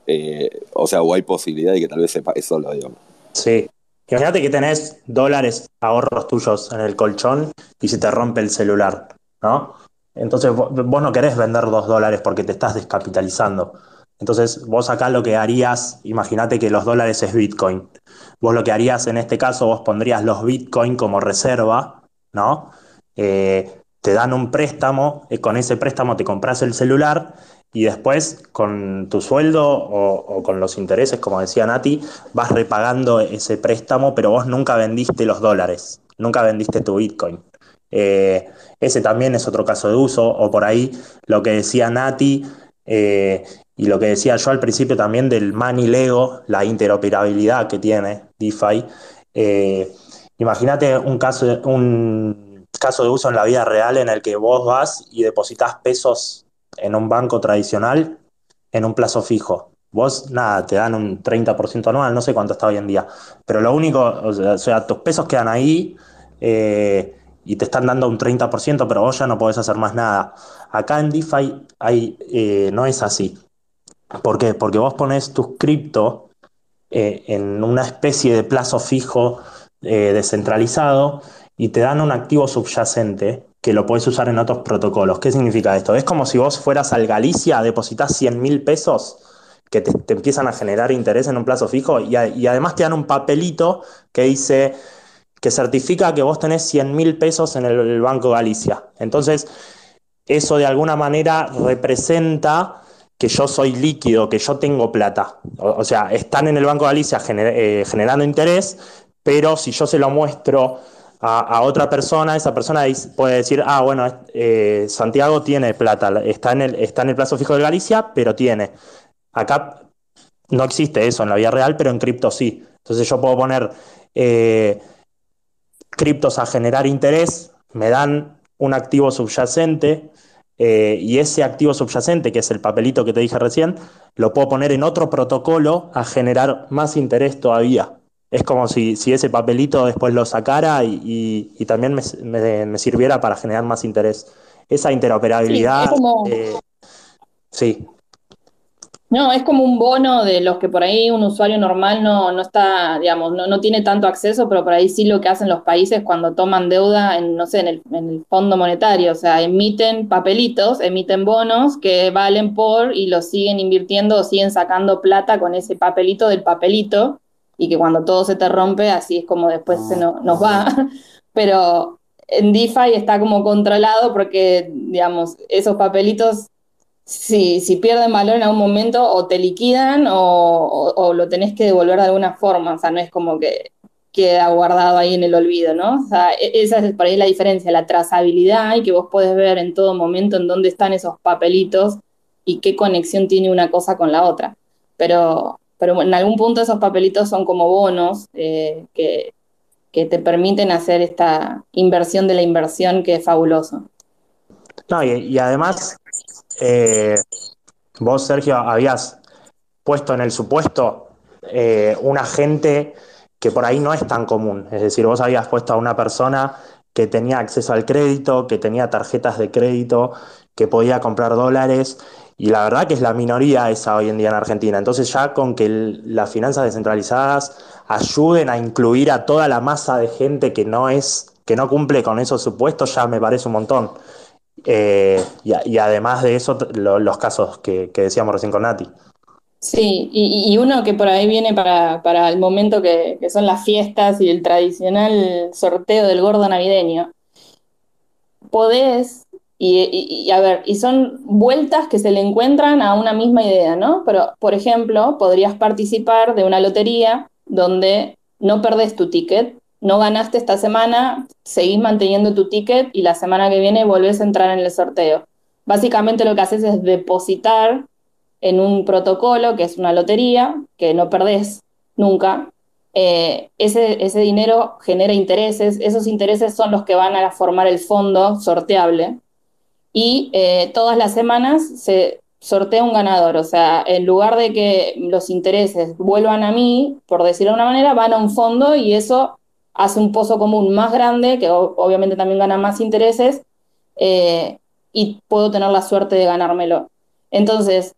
Eh, o sea, o hay posibilidad de que tal vez se pague solo, digamos. Sí. Imagínate que tenés dólares ahorros tuyos en el colchón y se te rompe el celular, ¿no? Entonces vos, no querés vender dos dólares porque te estás descapitalizando. Entonces vos acá lo que harías, imagínate que los dólares es Bitcoin. Vos lo que harías en este caso, vos pondrías los Bitcoin como reserva ¿no? Eh, te dan un préstamo, eh, con ese préstamo te compras el celular y después con tu sueldo o, con los intereses, como decía Nati, vas repagando ese préstamo, pero vos nunca vendiste los dólares, nunca vendiste tu Bitcoin. Eh, ese también es otro caso de uso, o por ahí lo que decía Nati eh, y lo que decía yo al principio también del Money Lego, la interoperabilidad que tiene DeFi. Imagínate un caso, un caso de uso en la vida real en el que vos vas y depositas pesos en un banco tradicional en un plazo fijo. Vos, nada, te dan un 30% anual, no sé cuánto está hoy en día, pero lo único, o sea, tus pesos quedan ahí eh, y te están dando un 30%, pero vos ya no podés hacer más nada. Acá en DeFi hay, eh, no es así. ¿Por qué? Porque vos pones tus cripto eh, en una especie de plazo fijo descentralizado y te dan un activo subyacente que lo puedes usar en otros protocolos. ¿Qué significa esto? Es como si vos fueras al Galicia, depositas 100 mil pesos que te, empiezan a generar interés en un plazo fijo y, además te dan un papelito que dice que certifica que vos tenés 100 mil pesos en el, Banco Galicia. Entonces, eso de alguna manera representa que yo soy líquido, que yo tengo plata. O, sea, están en el Banco Galicia eh, generando interés, pero si yo se lo muestro a, otra persona, esa persona puede decir, ah, bueno, eh, Santiago tiene plata, está en, el, está en el plazo fijo de Galicia, pero tiene. Acá no existe eso en la vida real, pero en cripto sí. Entonces yo puedo poner eh, criptos a generar interés, me dan un activo subyacente, eh, y ese activo subyacente, que es el papelito que te dije recién, lo puedo poner en otro protocolo a generar más interés todavía es como si, ese papelito después lo sacara y, también me, sirviera para generar más interés. Esa interoperabilidad. Sí, sí. No, es como un bono de los que por ahí un usuario normal no, no está, digamos, no, no, tiene tanto acceso, pero por ahí sí lo que hacen los países cuando toman deuda en, no sé, en el, en el fondo monetario, o sea, emiten papelitos, emiten bonos que valen por y los siguen invirtiendo o siguen sacando plata con ese papelito del papelito y que cuando todo se te rompe, así es como después se nos va. Pero en DeFi está como controlado porque, digamos, esos papelitos, si, si pierden valor en algún momento, o te liquidan o, o, lo tenés que devolver de alguna forma. O sea, no es como que queda guardado ahí en el olvido, ¿no? O sea, e, esa es por ahí la diferencia, la trazabilidad y que vos podés ver en todo momento en dónde están esos papelitos y qué conexión tiene una cosa con la otra. Pero pero en algún punto esos papelitos son como bonos eh, que, te permiten hacer esta inversión de la inversión que es fabuloso. No, y, además, eh, vos, Sergio, habías puesto en el supuesto eh, un agente que por ahí no es tan común. Es decir, vos habías puesto a una persona que tenía acceso al crédito, que tenía tarjetas de crédito, que podía comprar dólares y la verdad que es la minoría esa hoy en día en Argentina. Entonces ya con que las finanzas descentralizadas ayuden a incluir a toda la masa de gente que no es, que no cumple con esos supuestos, ya me parece un montón. Eh, y, además de eso, los casos que, decíamos recién con Nati. Sí, y, uno que por ahí viene para, para el momento que, que, son las fiestas y el tradicional sorteo del gordo navideño. Podés y, a ver, y son vueltas que se le encuentran a una misma idea, ¿no? Pero, por ejemplo, podrías participar de una lotería donde no perdés tu ticket, no ganaste esta semana, seguís manteniendo tu ticket y la semana que viene volvés a entrar en el sorteo. Básicamente lo que haces es depositar en un protocolo que es una lotería, que no perdés nunca. Eh, ese, ese dinero genera intereses, esos intereses son los que van a formar el fondo sorteable y eh, todas las semanas se sortea un ganador. O sea, en lugar de que los intereses vuelvan a mí, por decirlo de una manera, van a un fondo y eso hace un pozo común más grande, que obviamente también gana más intereses, eh, y puedo tener la suerte de ganármelo. Entonces,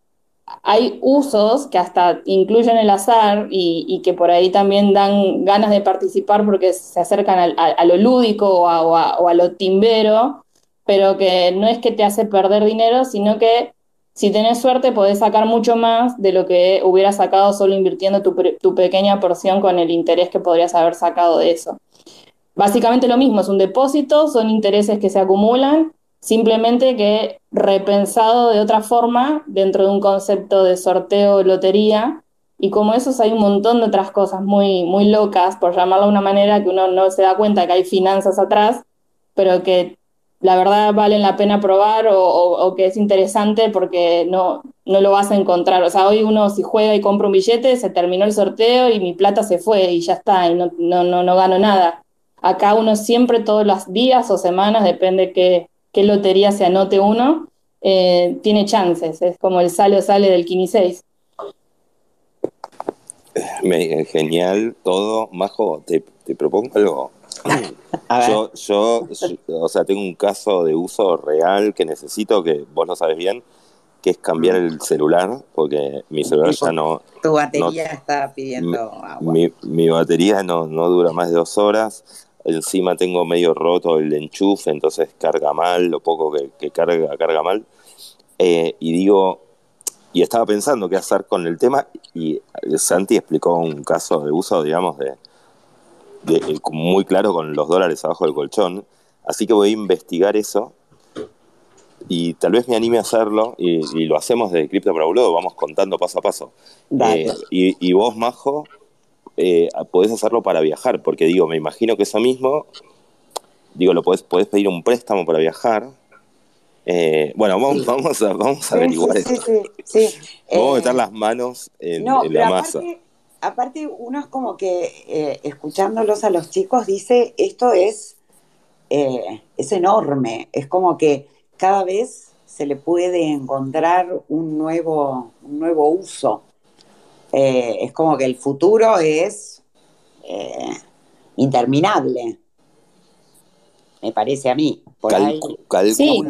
hay usos que hasta incluyen el azar y, que por ahí también dan ganas de participar porque se acercan a, lo lúdico o a, o a, lo timbero, pero que no es que te hace perder dinero, sino que si tenés suerte podés sacar mucho más de lo que hubieras sacado solo invirtiendo tu, pequeña porción con el interés que podrías haber sacado de eso. Básicamente lo mismo, es un depósito, son intereses que se acumulan simplemente que repensado de otra forma dentro de un concepto de sorteo o lotería. Y como esos hay un montón de otras cosas muy, muy locas, por llamarlo de una manera, que uno no se da cuenta que hay finanzas atrás, pero que la verdad valen la pena probar o, que es interesante porque no, no lo vas a encontrar. O sea, hoy uno si juega y compra un billete, se terminó el sorteo y mi plata se fue y ya está, y no, no, no, no gano nada. Acá uno siempre, todos los días o semanas, depende qué, qué lotería se anote uno, eh, tiene chances. Es como el sale o sale del 6 Genial todo. Majo, te, te propongo algo. Yo, yo, o sea, tengo un caso de uso real que necesito, que vos lo sabes bien, que es cambiar el celular, porque mi celular ya no... Tu batería está pidiendo agua. Mi, batería no, no dura más de dos horas, encima tengo medio roto el enchufe, entonces carga mal, lo poco que, carga, carga mal. Eh, y digo, y estaba pensando qué hacer con el tema, y Santi explicó un caso de uso, digamos, de eh, muy claro con los dólares abajo del colchón. Así que voy a investigar eso y tal vez me anime a hacerlo y, lo hacemos de Cripto para Boludo, vamos contando paso a paso. Eh, y, vos, Majo, eh, podés hacerlo para viajar, porque digo, me imagino que eso mismo, digo, lo podés, podés pedir un préstamo para viajar. bueno, vamos, vamos a, vamos a averiguar sí, sí, Vamos a meter las manos en, la masa aparte uno es como que eh, escuchándolos a los chicos dice, esto es, eh, es enorme, es como que cada vez se le puede encontrar un nuevo, un nuevo uso. Eh, es como que el futuro es interminable, me parece a mí sí,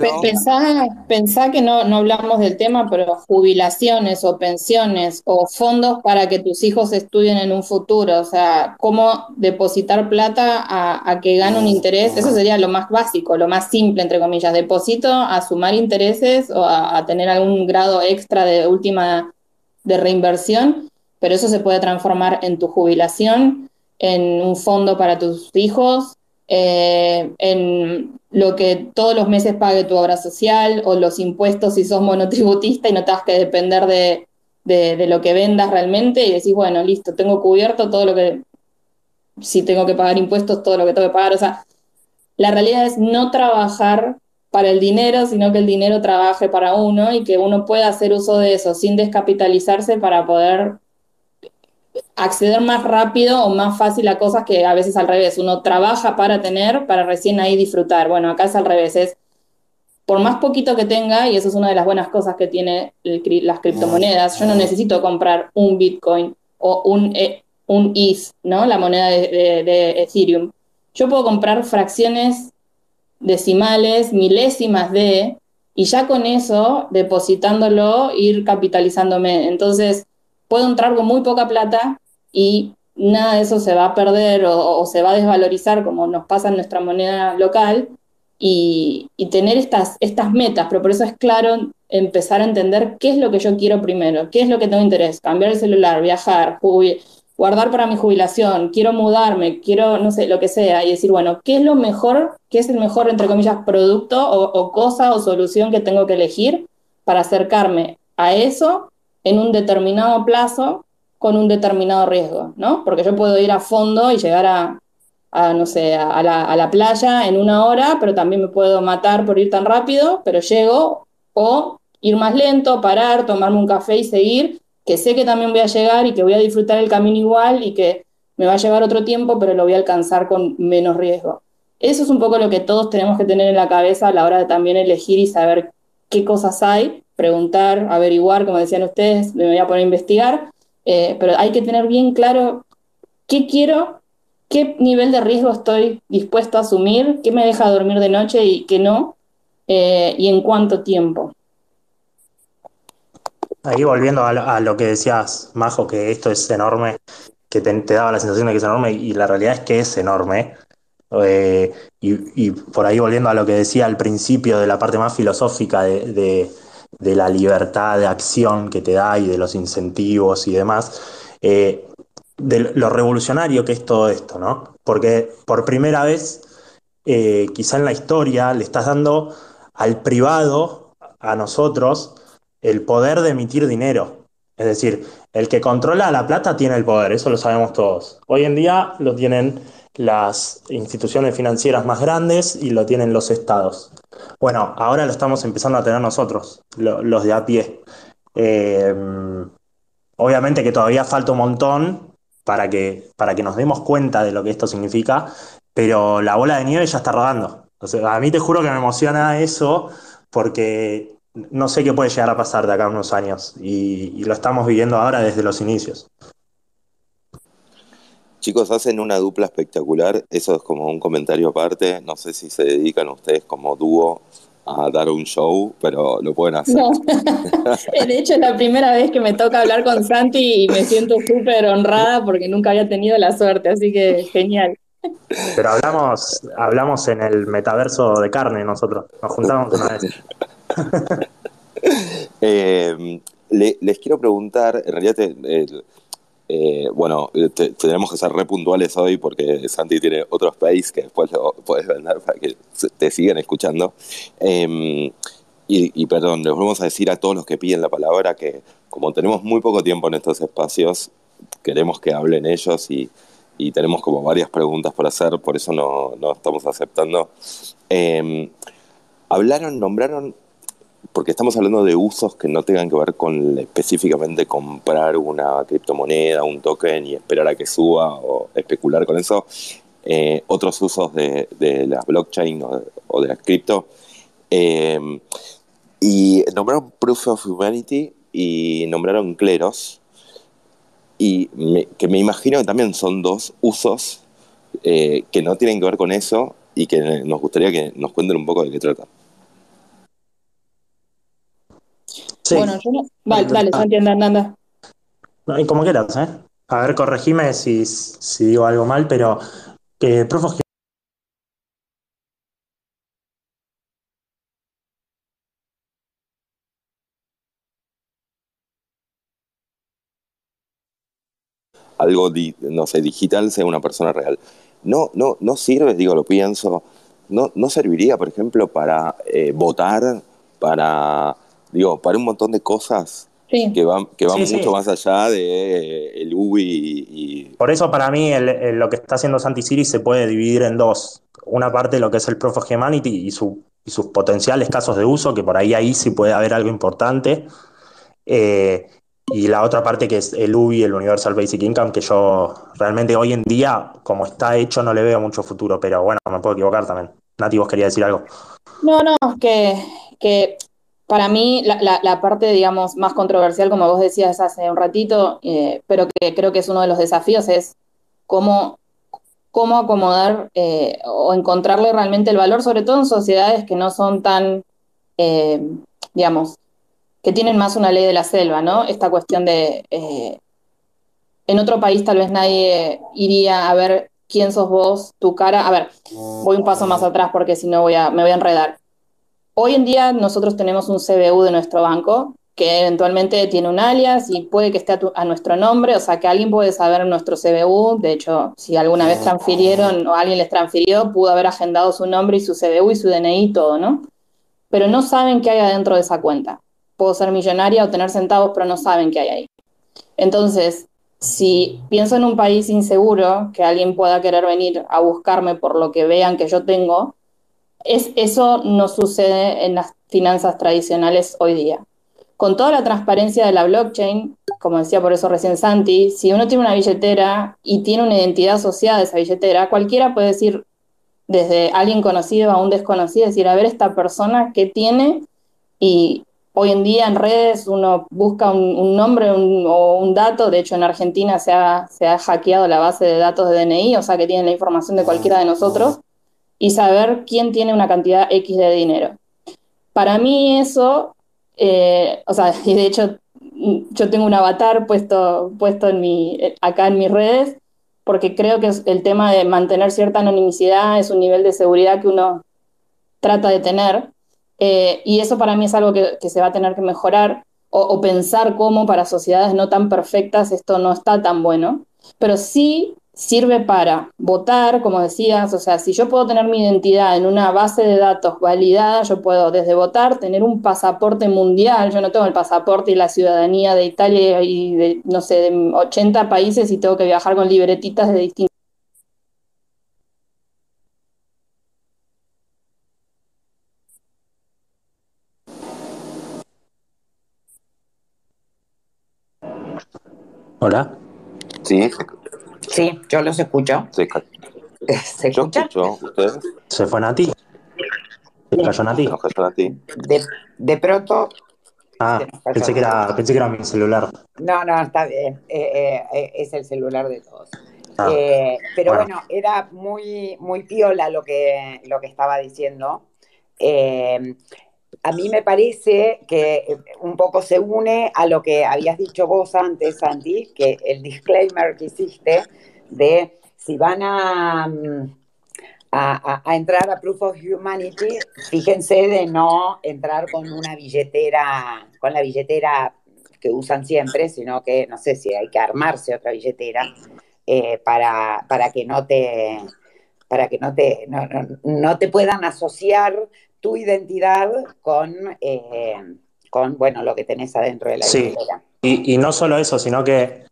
pensá, que no, no, hablamos del tema, pero jubilaciones o pensiones o fondos para que tus hijos estudien en un futuro, o sea, cómo depositar plata a, que gane un interés, eso sería lo más básico, lo más simple, entre comillas, deposito a sumar intereses o a, tener algún grado extra de última de reinversión, pero eso se puede transformar en tu jubilación, en un fondo para tus hijos, eh, en lo que todos los meses pague tu obra social o los impuestos si sos monotributista y no tengas que depender de, de, lo que vendas realmente y decís, bueno, listo, tengo cubierto todo lo que, si tengo que pagar impuestos, todo lo que tengo que pagar. O sea, la realidad es no trabajar para el dinero, sino que el dinero trabaje para uno y que uno pueda hacer uso de eso sin descapitalizarse para poder acceder más rápido o más fácil a cosas que a veces al revés, uno trabaja para tener, para recién ahí disfrutar. Bueno, acá es al revés, es por más poquito que tenga, y eso es una de las buenas cosas que tiene las criptomonedas, yo no necesito comprar un Bitcoin o un, e, un ETH, ¿no? La moneda de, de Ethereum. Yo puedo comprar fracciones decimales, milésimas de, y ya con eso, depositándolo, ir capitalizándome. Entonces, puedo entrar con muy poca plata y nada de eso se va a perder o, se va a desvalorizar como nos pasa en nuestra moneda local y, tener estas, estas metas, pero por eso es claro empezar a entender qué es lo que yo quiero primero, qué es lo que tengo interés, cambiar el celular, viajar, guardar para mi jubilación, quiero mudarme, quiero, no sé, lo que sea, y decir, bueno, ¿qué es lo mejor, qué es el mejor, entre comillas, producto o, o cosa o solución que tengo que elegir para acercarme a eso en un determinado plazo con un determinado riesgo, ¿no? Porque yo puedo ir a fondo y llegar a, no sé, a la, playa en una hora, pero también me puedo matar por ir tan rápido, pero llego, o ir más lento, parar, tomarme un café y seguir, que sé que también voy a llegar y que voy a disfrutar el camino igual y que me va a llevar otro tiempo, pero lo voy a alcanzar con menos riesgo. Eso es un poco lo que todos tenemos que tener en la cabeza a la hora de también elegir y saber qué cosas hay, preguntar, averiguar, como decían ustedes, me voy a poner a investigar, eh, pero hay que tener bien claro qué quiero, qué nivel de riesgo estoy dispuesto a asumir, qué me deja dormir de noche y qué no, eh, y en cuánto tiempo. Ahí volviendo a lo, que decías, Majo, que esto es enorme, que te, daba la sensación de que es enorme, y la realidad es que es enorme. Eh, y, por ahí volviendo a lo que decía al principio de la parte más filosófica de de la libertad de acción que te da y de los incentivos y demás, eh, de lo revolucionario que es todo esto, ¿no? Porque por primera vez, eh, quizá en la historia, le estás dando al privado, a nosotros, el poder de emitir dinero. Es decir, el que controla la plata tiene el poder, eso lo sabemos todos. Hoy en día lo tienen las instituciones financieras más grandes y lo tienen los estados. Bueno, ahora lo estamos empezando a tener nosotros, los de a pie. Eh, obviamente que todavía falta un montón para que, para que nos demos cuenta de lo que esto significa, pero la bola de nieve ya está rodando. a mí te juro que me emociona eso porque no sé qué puede llegar a pasar de acá a unos años y, lo estamos viviendo ahora desde los inicios. Chicos, hacen una dupla espectacular, eso es como un comentario aparte, no sé si se dedican ustedes como dúo a dar un show, pero lo pueden hacer. de hecho es la primera vez que me toca hablar con Santi y me siento súper honrada porque nunca había tenido la suerte, así que genial. Pero hablamos, hablamos en el metaverso de carne nosotros, nos juntamos una vez. Eh, les quiero preguntar, en realidad, eh, bueno, tenemos que ser re puntuales hoy porque Santi tiene otro space que después lo puedes vender para que te sigan escuchando. Em, y, perdón, les vamos a decir a todos los que piden la palabra que como tenemos muy poco tiempo en estos espacios, queremos que hablen ellos y, tenemos como varias preguntas por hacer, por eso no, no estamos aceptando. Em, hablaron, nombraron porque estamos hablando de usos que no tengan que ver con específicamente comprar una criptomoneda, un token y esperar a que suba o especular con eso. Eh, otros usos de, la blockchain o, de la cripto. Eh, y nombraron Proof of Humanity y nombraron Cleros. Y que me imagino que también son dos usos eh, que no tienen que ver con eso y que nos gustaría que nos cuenten un poco de qué trata. Bueno, yo no... Vale, dale, Santi, anda, anda. No, y como quieras, ¿eh? A ver, corregime si, si digo algo mal, pero que Profos algo, no sé, digital sea una persona real. No, no, no sirve, digo, lo pienso, no, no serviría, por ejemplo, para eh, votar, para digo, para un montón de cosas que van, que van mucho más allá de eh, el UBI y, Por eso para mí lo que está haciendo Santi Siri se puede dividir en dos. Una parte lo que es el Proof of Humanity y, su, y sus potenciales casos de uso, que por ahí ahí sí puede haber algo importante. Eh, y la otra parte que es el UBI, el Universal Basic Income, que yo realmente hoy en día, como está hecho, no le veo mucho futuro, pero bueno, me puedo equivocar también. Nati, vos querías decir algo. No, no, que, que para mí, la, parte, digamos, más controversial, como vos decías hace un ratito, eh, pero que creo que es uno de los desafíos, es cómo, cómo acomodar eh, o encontrarle realmente el valor, sobre todo en sociedades que no son tan, eh, digamos, que tienen más una ley de la selva, ¿no? Esta cuestión de, en otro país tal vez nadie iría a ver quién sos vos, tu cara. A ver, voy un paso más atrás porque si no voy a, me voy a enredar. Hoy en día nosotros tenemos un CBU de nuestro banco que eventualmente tiene un alias y puede que esté a, nuestro nombre, o sea que alguien puede saber nuestro CBU, de hecho, si alguna vez transfirieron o alguien les transfirió, pudo haber agendado su nombre y su CBU y su DNI y todo, ¿no? Pero no saben qué hay adentro de esa cuenta. Puedo ser millonaria o tener centavos, pero no saben qué hay ahí. Entonces, si pienso en un país inseguro, que alguien pueda querer venir a buscarme por lo que vean que yo tengo, es, eso no sucede en las finanzas tradicionales hoy día. Con toda la transparencia de la blockchain, como decía por eso recién Santi, si uno tiene una billetera y tiene una identidad asociada a esa billetera, cualquiera puede decir, desde alguien conocido a un desconocido, decir, a ver esta persona qué tiene y hoy en día en redes uno busca un, nombre o un dato, de hecho en Argentina se ha, se ha hackeado la base de datos de DNI, o sea que tienen la información de cualquiera de nosotros y saber quién tiene una cantidad X de dinero. Para mí eso, eh, o sea, y de hecho yo tengo un avatar puesto, puesto en mi, acá en mis redes, porque creo que el tema de mantener cierta anonimicidad es un nivel de seguridad que uno trata de tener, eh, y eso para mí es algo que, se va a tener que mejorar, o pensar cómo para sociedades no tan perfectas esto no está tan bueno, pero sí sirve para votar, como decías, o sea, si yo puedo tener mi identidad en una base de datos validada, yo puedo desde votar tener un pasaporte mundial, yo no tengo el pasaporte y la ciudadanía de Italia y de, no sé, de 80 países y tengo que viajar con libretitas de distintos Hola. Sí, Sí, yo los escucho. se, ca- ¿Se yo escucha? escucho, ¿ustedes? ¿Se fue Nati? ¿Se cayó Nati? ¿Nos cayó a ti? De, de pronto, Ah, pensé que era, pensé que era mi celular. no, no, está bien. Eh, eh, eh, es el celular de todos. Ah, Eh, pero bueno. bueno. era muy, muy piola lo que, lo que estaba diciendo. A mí me parece que eh, un poco se une a lo que habías dicho vos antes, Santi, que el disclaimer que hiciste de si van a, mm, a- a entrar a Proof of Humanity, fíjense de no entrar con una billetera, con la billetera que usan siempre, sino que no sé si hay que armarse otra billetera eh, para, para que no te para que no te, no, no- no te puedan asociar tu identidad con, eh, con bueno, lo que tenés adentro de la Sí. Y, y no solo eso, sino que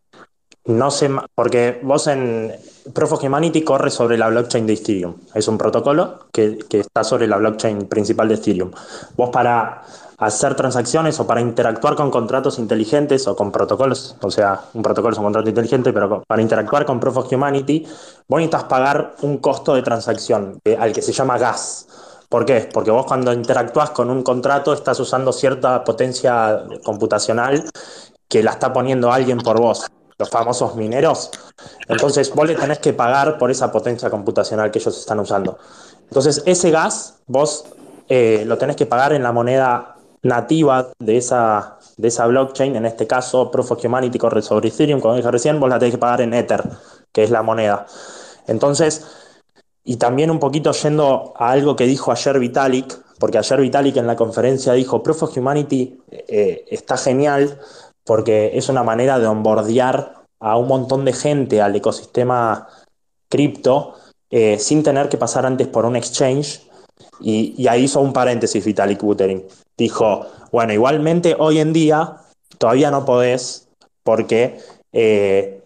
no sé, porque vos en Proof of Humanity corre sobre la blockchain de Ethereum. Es un protocolo que, que está sobre la blockchain principal de Ethereum. Vos para hacer transacciones o para interactuar con contratos inteligentes o con protocolos, o sea, un protocolo es un contrato inteligente, pero para interactuar con Proof of Humanity, vos necesitas pagar un costo de transacción eh, al que se llama gas. ¿Por qué? Porque vos cuando interactúas con un contrato estás usando cierta potencia computacional que la está poniendo alguien por vos, los famosos mineros. Entonces vos le tenés que pagar por esa potencia computacional que ellos están usando. Entonces ese gas vos eh, lo tenés que pagar en la moneda nativa de esa, de esa blockchain, en este caso Proof of Humanity corre sobre Ethereum, como dije recién, vos la tenés que pagar en Ether, que es la moneda. Entonces, y también un poquito yendo a algo que dijo ayer Vitalik, porque ayer Vitalik en la conferencia dijo, Proof of Humanity eh, está genial porque es una manera de onboardear a un montón de gente al ecosistema cripto eh, sin tener que pasar antes por un exchange. Y, ahí hizo un paréntesis Vitalik Buterin. Dijo, bueno, igualmente hoy en día todavía no podés porque eh,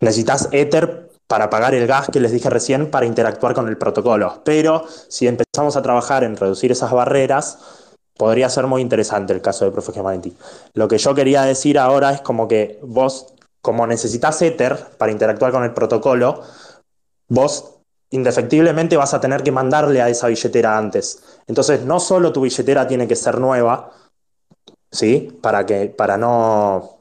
necesitas Ether para pagar el gas que les dije recién para interactuar con el protocolo. Pero si empezamos a trabajar en reducir esas barreras, podría ser muy interesante el caso de of Humanity. Lo que yo quería decir ahora es como que vos, como necesitas Ether para interactuar con el protocolo, vos indefectiblemente vas a tener que mandarle a esa billetera antes. Entonces, no solo tu billetera tiene que ser nueva, ¿sí? Para que, para no.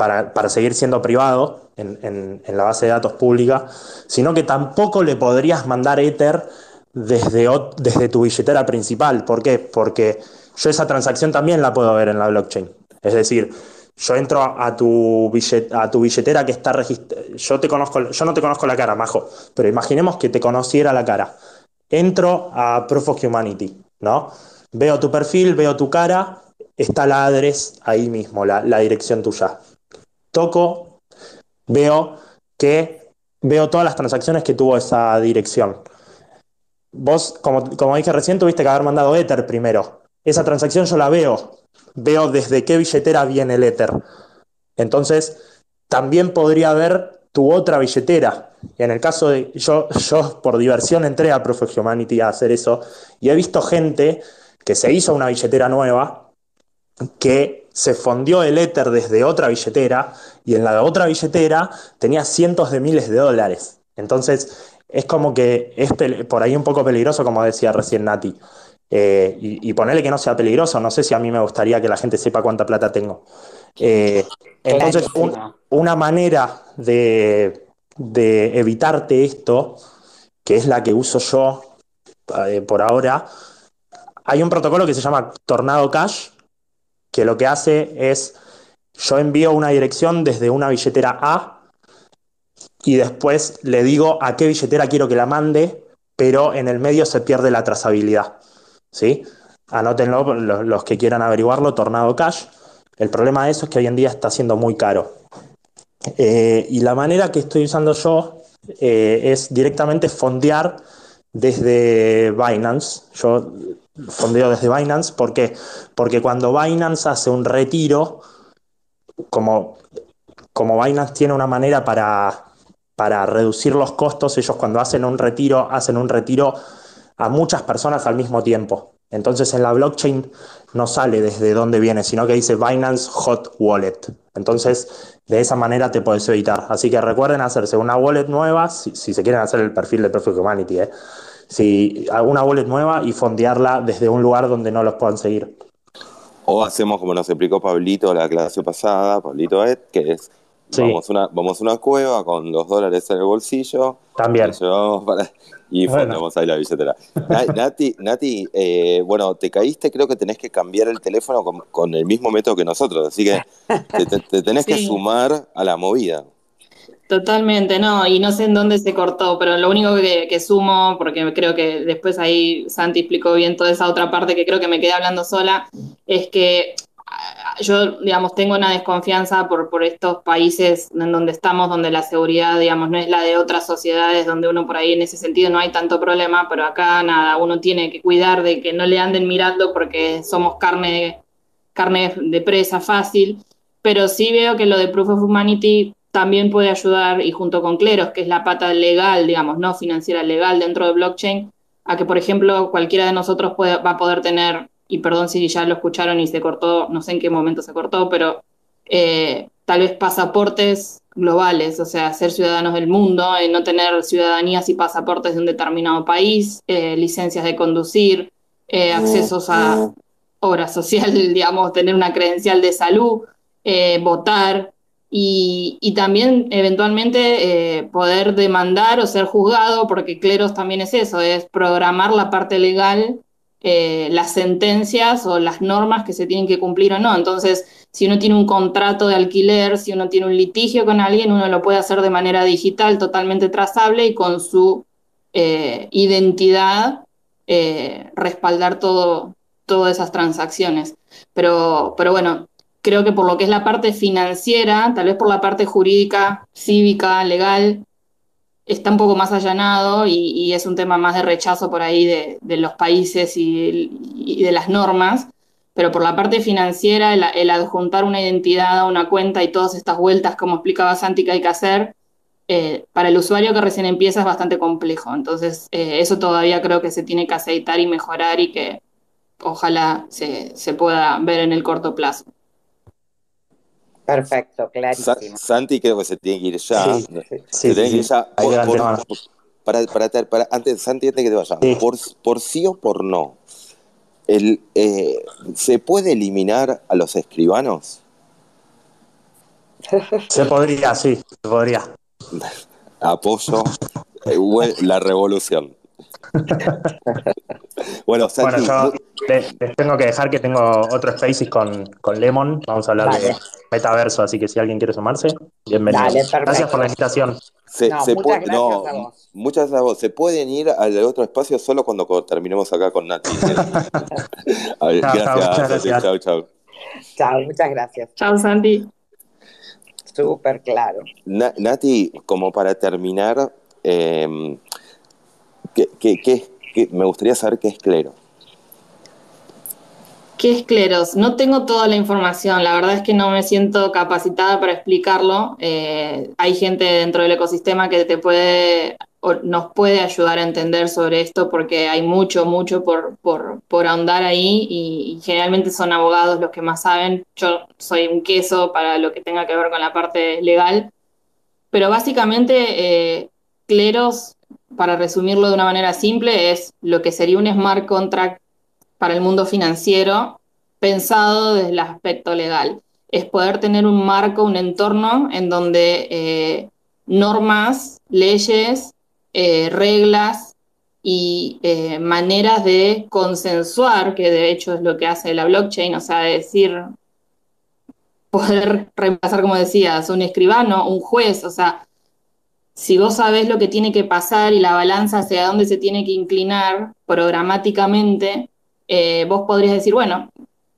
Para, para seguir siendo privado en, en- la base de datos pública, sino que tampoco le podrías mandar Ether desde, desde tu billetera principal. ¿Por qué? Porque yo esa transacción también la puedo ver en la blockchain. Es decir, yo entro a tu, billet- a tu billetera que está registrada. Yo, te conozco, yo no te conozco la cara, Majo, pero imaginemos que te conociera la cara. Entro a Proof of Humanity, ¿no? Veo tu perfil, veo tu cara, está la address ahí mismo, la dirección tuya. Toco, veo que veo todas las transacciones que tuvo esa dirección. Vos, como, como dije recién, tuviste que haber mandado Ether primero. Esa transacción yo la veo. Veo desde qué billetera viene el Ether. Entonces, también podría haber tu otra billetera. Y en el caso de. Yo, yo por diversión entré a Proof of Humanity a hacer eso. Y he visto gente que se hizo una billetera nueva que se fondió el Ether desde otra billetera y en la otra billetera tenía cientos de miles de dólares. Entonces, es como que es por ahí un poco peligroso, como decía recién Nati. Eh, y, y ponerle que no sea peligroso, no sé si a mí me gustaría que la gente sepa cuánta plata tengo. Eh, entonces, un- una manera de, de evitarte esto, que es la que uso yo eh, por ahora, hay un protocolo que se llama Tornado Cash, que lo que hace es, yo envío una dirección desde una billetera A y después le digo a qué billetera quiero que la mande, pero en el medio se pierde la trazabilidad. ¿Sí? Anótenlo los, que quieran averiguarlo, Tornado Cash. El problema de eso es que hoy en día está siendo muy caro. Eh, y la manera que estoy usando yo eh, es directamente fondear desde Binance. Yo fondeo desde Binance. ¿Por qué? Porque cuando Binance hace un retiro, como, como Binance tiene una manera para, para reducir los costos, ellos cuando hacen un retiro, hacen un retiro a muchas personas al mismo tiempo. Entonces en la blockchain no sale desde dónde viene, sino que dice Binance Hot Wallet. Entonces de esa manera te puedes evitar. Así que recuerden hacerse una wallet nueva, si, se quieren hacer el perfil de Perfect Humanity, ¿eh? Si, una wallet nueva y fondearla desde un lugar donde no los puedan seguir. O hacemos como nos explicó Pablito la clase pasada, Pablito Ed, que es vamos, una, vamos a una cueva con dos dólares en el bolsillo. También. Y ponemos ahí la billetera. Nati, Nati eh, bueno, te caíste, creo que tenés que cambiar el teléfono con, el mismo método que nosotros, así que te, tenés que sumar a la movida. Totalmente, no, y no sé en dónde se cortó, pero lo único que, sumo, porque creo que después ahí Santi explicó bien toda esa otra parte que creo que me quedé hablando sola, es que yo, digamos, tengo una desconfianza por, por estos países en donde estamos, donde la seguridad, digamos, no es la de otras sociedades, donde uno por ahí en ese sentido no hay tanto problema, pero acá nada, uno tiene que cuidar de que no le anden mirando porque somos carne, carne de presa fácil, pero sí veo que lo de Proof of Humanity también puede ayudar, y junto con Cleros, que es la pata legal, digamos, no financiera legal dentro de blockchain, a que, por ejemplo, cualquiera de nosotros va a poder tener y perdón si ya lo escucharon y se cortó, no sé en qué momento se cortó, pero eh, tal vez pasaportes globales, o sea, ser ciudadanos del mundo, eh, no tener ciudadanías y pasaportes de un determinado país, eh, licencias de conducir, accesos a obra social, digamos, tener una credencial de salud, votar y, también eventualmente poder demandar o ser juzgado, porque cleros también es eso, es programar la parte legal eh, las sentencias o las normas que se tienen que cumplir o no. Entonces, si uno tiene un contrato de alquiler, si uno tiene un litigio con alguien, uno lo puede hacer de manera digital, totalmente trazable y con su eh, identidad eh, respaldar todo, todas esas transacciones. Pero, pero bueno, creo que por lo que es la parte financiera, tal vez por la parte jurídica, cívica, legal, está un poco más allanado y, es un tema más de rechazo por ahí de, los países y, de las normas, pero por la parte financiera, el, adjuntar una identidad a una cuenta y todas estas vueltas, como explicaba Santi, que hay que hacer, eh, para el usuario que recién empieza es bastante complejo. Entonces, eh, eso todavía creo que se tiene que aceitar y mejorar y que ojalá se, se pueda ver en el corto plazo. Perfecto, clarísimo. Santi creo que se tiene que ir ya. Sí, se tiene que ir ya. para, para, para, antes, Santi, antes que te vaya, por, por sí o por no, el, eh, ¿se puede eliminar a los escribanos? Se podría, sí, se podría. Apoyo eh, la revolución. bueno, Santi, yo les, tengo que dejar que tengo otro Spaces con, con Lemon. Vamos a hablar de metaverso, así que si alguien quiere sumarse, bienvenido. gracias por la invitación. muchas, gracias a vos. Se pueden ir al otro espacio solo cuando, terminemos acá con Nati. gracias. Chao, chao. Chao, muchas gracias. Chao, Santi. Súper claro. Nati, como para terminar, eh, me gustaría saber qué es clero. ¿Qué es cleros? No tengo toda la información, la verdad es que no me siento capacitada para explicarlo. Eh, hay gente dentro del ecosistema que te puede nos puede ayudar a entender sobre esto porque hay mucho, mucho por, por, ahondar ahí y, generalmente son abogados los que más saben. Yo soy un queso para lo que tenga que ver con la parte legal, pero básicamente eh, cleros para resumirlo de una manera simple, es lo que sería un smart contract para el mundo financiero pensado desde el aspecto legal. Es poder tener un marco, un entorno en donde eh, normas, leyes, eh, reglas y eh, maneras de consensuar, que de hecho es lo que hace la blockchain, o sea, decir, poder reemplazar, como decías, un escribano, un juez, o sea, si vos sabés lo que tiene que pasar y la balanza hacia dónde se tiene que inclinar programáticamente, eh, vos podrías decir, bueno,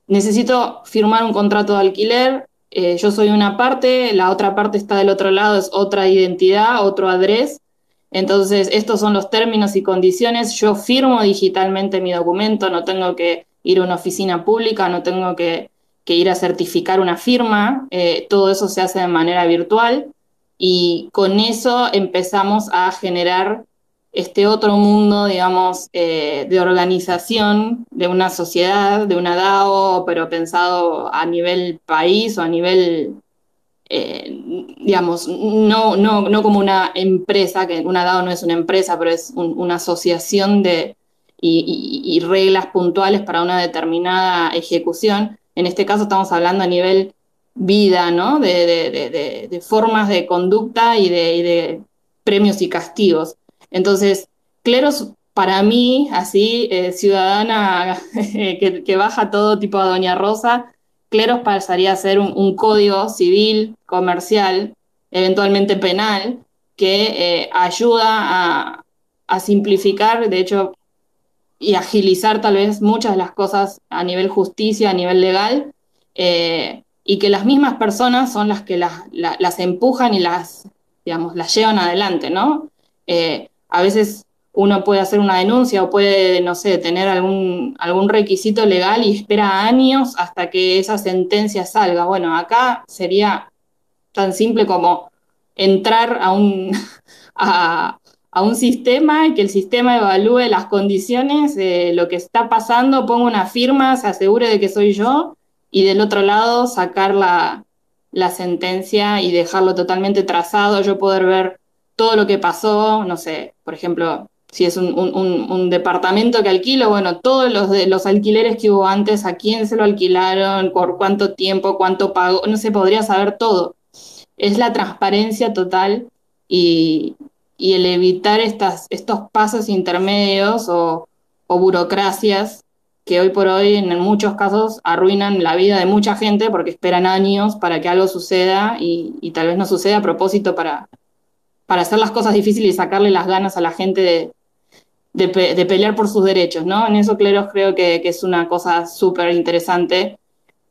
necesito firmar un contrato de alquiler, eh, yo soy una parte, la otra parte está del otro lado, es otra identidad, otro adres. Entonces, estos son los términos y condiciones. Yo firmo digitalmente mi documento, no tengo que ir a una oficina pública, no tengo que, ir a certificar una firma, eh, todo eso se hace de manera virtual y con eso empezamos a generar este otro mundo, digamos, eh, de organización de una sociedad, de una DAO, pero pensado a nivel país o a nivel, eh, digamos, no, no, no, como una empresa, que una DAO no es una empresa, pero es una asociación de, y, reglas puntuales para una determinada ejecución. En este caso estamos hablando a nivel vida, ¿no? De, formas de conducta y de premios y castigos. Entonces, Cleros, para mí, así, eh, ciudadana que, baja todo tipo a Doña Rosa, Cleros pasaría a ser un, código civil, comercial, eventualmente penal, que eh, ayuda a, simplificar, de hecho, y agilizar tal vez muchas de las cosas a nivel justicia, a nivel legal, eh, y que las mismas personas son las que las, las, empujan y las, digamos, las llevan adelante, ¿no? a veces uno puede hacer una denuncia o puede, no sé, tener algún, algún requisito legal y espera años hasta que esa sentencia salga. Bueno, acá sería tan simple como entrar a un, a, un sistema y que el sistema evalúe las condiciones, de lo que está pasando, ponga una firma, se asegure de que soy yo y del otro lado sacar la, la sentencia y dejarlo totalmente trazado, yo poder ver todo lo que pasó, no sé, por ejemplo, si es un, departamento que alquilo, bueno, todos los, los alquileres que hubo antes, a quién se lo alquilaron, por cuánto tiempo, cuánto pagó, no se podría saber todo. Es la transparencia total y, el evitar estas, estos pasos intermedios o, burocracias que hoy por hoy en muchos casos arruinan la vida de mucha gente porque esperan años para que algo suceda y, tal vez no suceda a propósito para, para hacer las cosas difíciles y sacarle las ganas a la gente de, pelear por sus derechos, ¿no? En eso, Cleros, creo que, es una cosa súper interesante,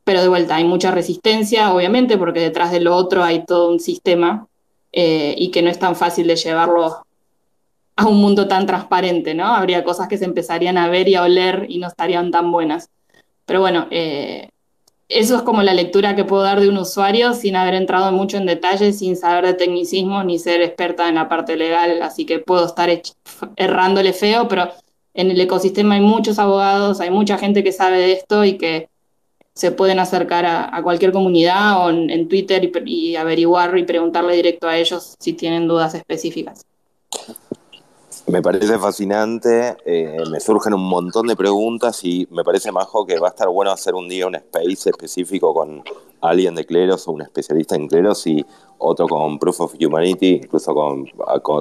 pero de vuelta, hay mucha resistencia, obviamente, porque detrás de lo otro hay todo un sistema eh, y que no es tan fácil de llevarlo a un mundo tan transparente, ¿no? Habría cosas que se empezarían a ver y a oler y no estarían tan buenas. Pero bueno, eh, eso es como la lectura que puedo dar de un usuario sin haber entrado mucho en detalle, sin saber de tecnicismo ni ser experta en la parte legal, así que puedo estar errándole feo, pero en el ecosistema hay muchos abogados, hay mucha gente que sabe de esto y que se pueden acercar a, cualquier comunidad o en, Twitter y averiguar y preguntarle directo a ellos si tienen dudas específicas. Me parece fascinante, eh, me surgen un montón de preguntas y me parece, Majo, que va a estar bueno hacer un día un space específico con alguien de cleros o un especialista en cleros y otro con Proof of Humanity, incluso con,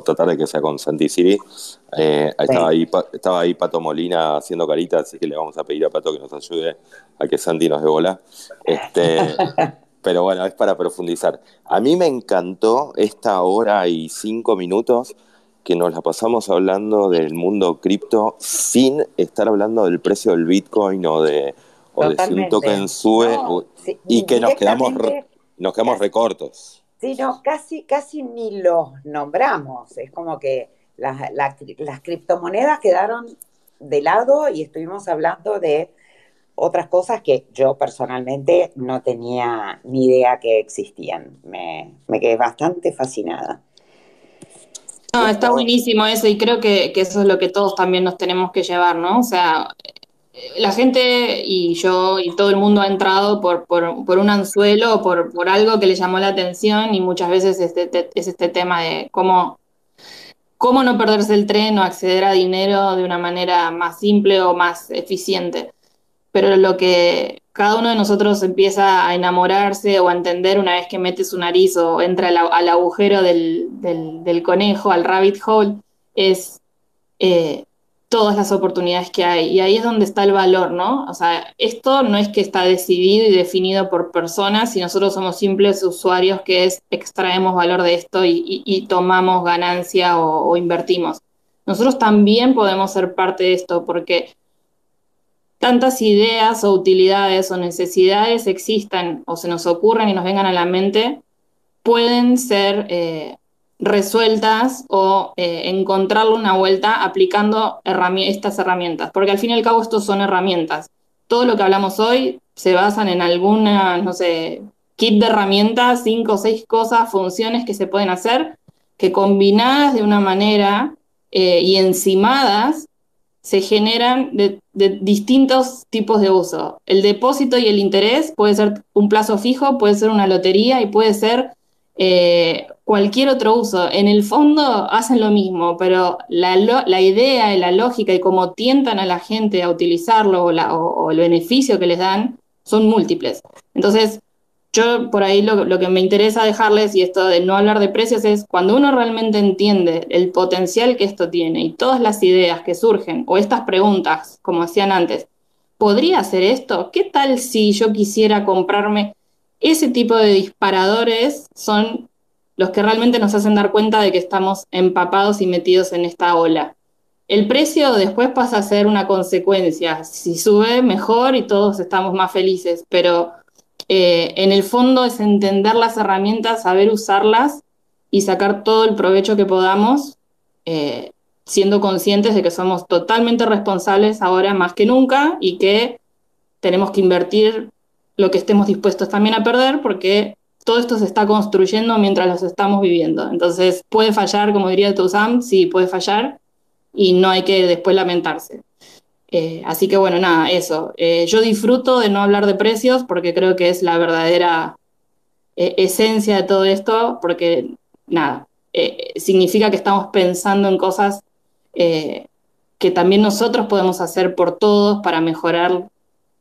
tratar de que sea con Santi City. Eh, estaba, ahí, estaba ahí Pato Molina haciendo carita, así que le vamos a pedir a Pato que nos ayude a que Santi nos dé bola. Este, pero bueno, es para profundizar. A mí me encantó esta hora y cinco minutos que nos la pasamos hablando del mundo cripto sin estar hablando del precio del Bitcoin o de, o de si un token sube y que nos quedamos, nos quedamos recortos. Sí, no, casi, casi ni los nombramos. Es como que las, las criptomonedas quedaron de lado y estuvimos hablando de otras cosas que yo personalmente no tenía ni idea que existían. Me, me quedé bastante fascinada. No, está buenísimo eso y creo que, eso es lo que todos también nos tenemos que llevar, ¿no? O sea, la gente y yo y todo el mundo ha entrado por, por, un anzuelo por, por, algo que le llamó la atención y muchas veces este, es este tema de cómo, cómo no perderse el tren o acceder a dinero de una manera más simple o más eficiente. Pero lo que cada uno de nosotros empieza a enamorarse o a entender una vez que mete su nariz o entra al, agujero del, conejo, al rabbit hole, es eh, todas las oportunidades que hay. Y ahí es donde está el valor, ¿no? O sea, esto no es que está decidido y definido por personas, y nosotros somos simples usuarios que es extraemos valor de esto y, tomamos ganancia o invertimos. Nosotros también podemos ser parte de esto porque tantas ideas o utilidades o necesidades existan o se nos ocurran y nos vengan a la mente, pueden ser eh, resueltas o eh, encontrarle una vuelta aplicando estas herramientas, porque al fin y al cabo estos son herramientas. Todo lo que hablamos hoy se basan en alguna, no sé, kit de herramientas, cinco o seis cosas, funciones que se pueden hacer, que combinadas de una manera eh, y encimadas se generan de, distintos tipos de uso. El depósito y el interés puede ser un plazo fijo, puede ser una lotería y puede ser eh, cualquier otro uso. En el fondo hacen lo mismo, pero la, la idea y la lógica y cómo tientan a la gente a utilizarlo o, el beneficio que les dan son múltiples. Entonces, yo por ahí lo, que me interesa dejarles, y esto de no hablar de precios, es cuando uno realmente entiende el potencial que esto tiene y todas las ideas que surgen, o estas preguntas, como hacían antes, ¿podría hacer esto? ¿Qué tal si yo quisiera comprarme ese tipo de disparadores? Son los que realmente nos hacen dar cuenta de que estamos empapados y metidos en esta ola. El precio después pasa a ser una consecuencia. Si sube, mejor y todos estamos más felices, pero eh, en el fondo es entender las herramientas, saber usarlas y sacar todo el provecho que podamos, eh, siendo conscientes de que somos totalmente responsables ahora más que nunca y que tenemos que invertir lo que estemos dispuestos también a perder porque todo esto se está construyendo mientras los estamos viviendo. Entonces puede fallar, como diría Toussaint, sí puede fallar y no hay que después lamentarse. Eh, así que bueno, nada, eso. Eh, yo disfruto de no hablar de precios porque creo que es la verdadera eh, esencia de todo esto, porque nada, significa que estamos pensando en cosas que también nosotros podemos hacer por todos para mejorar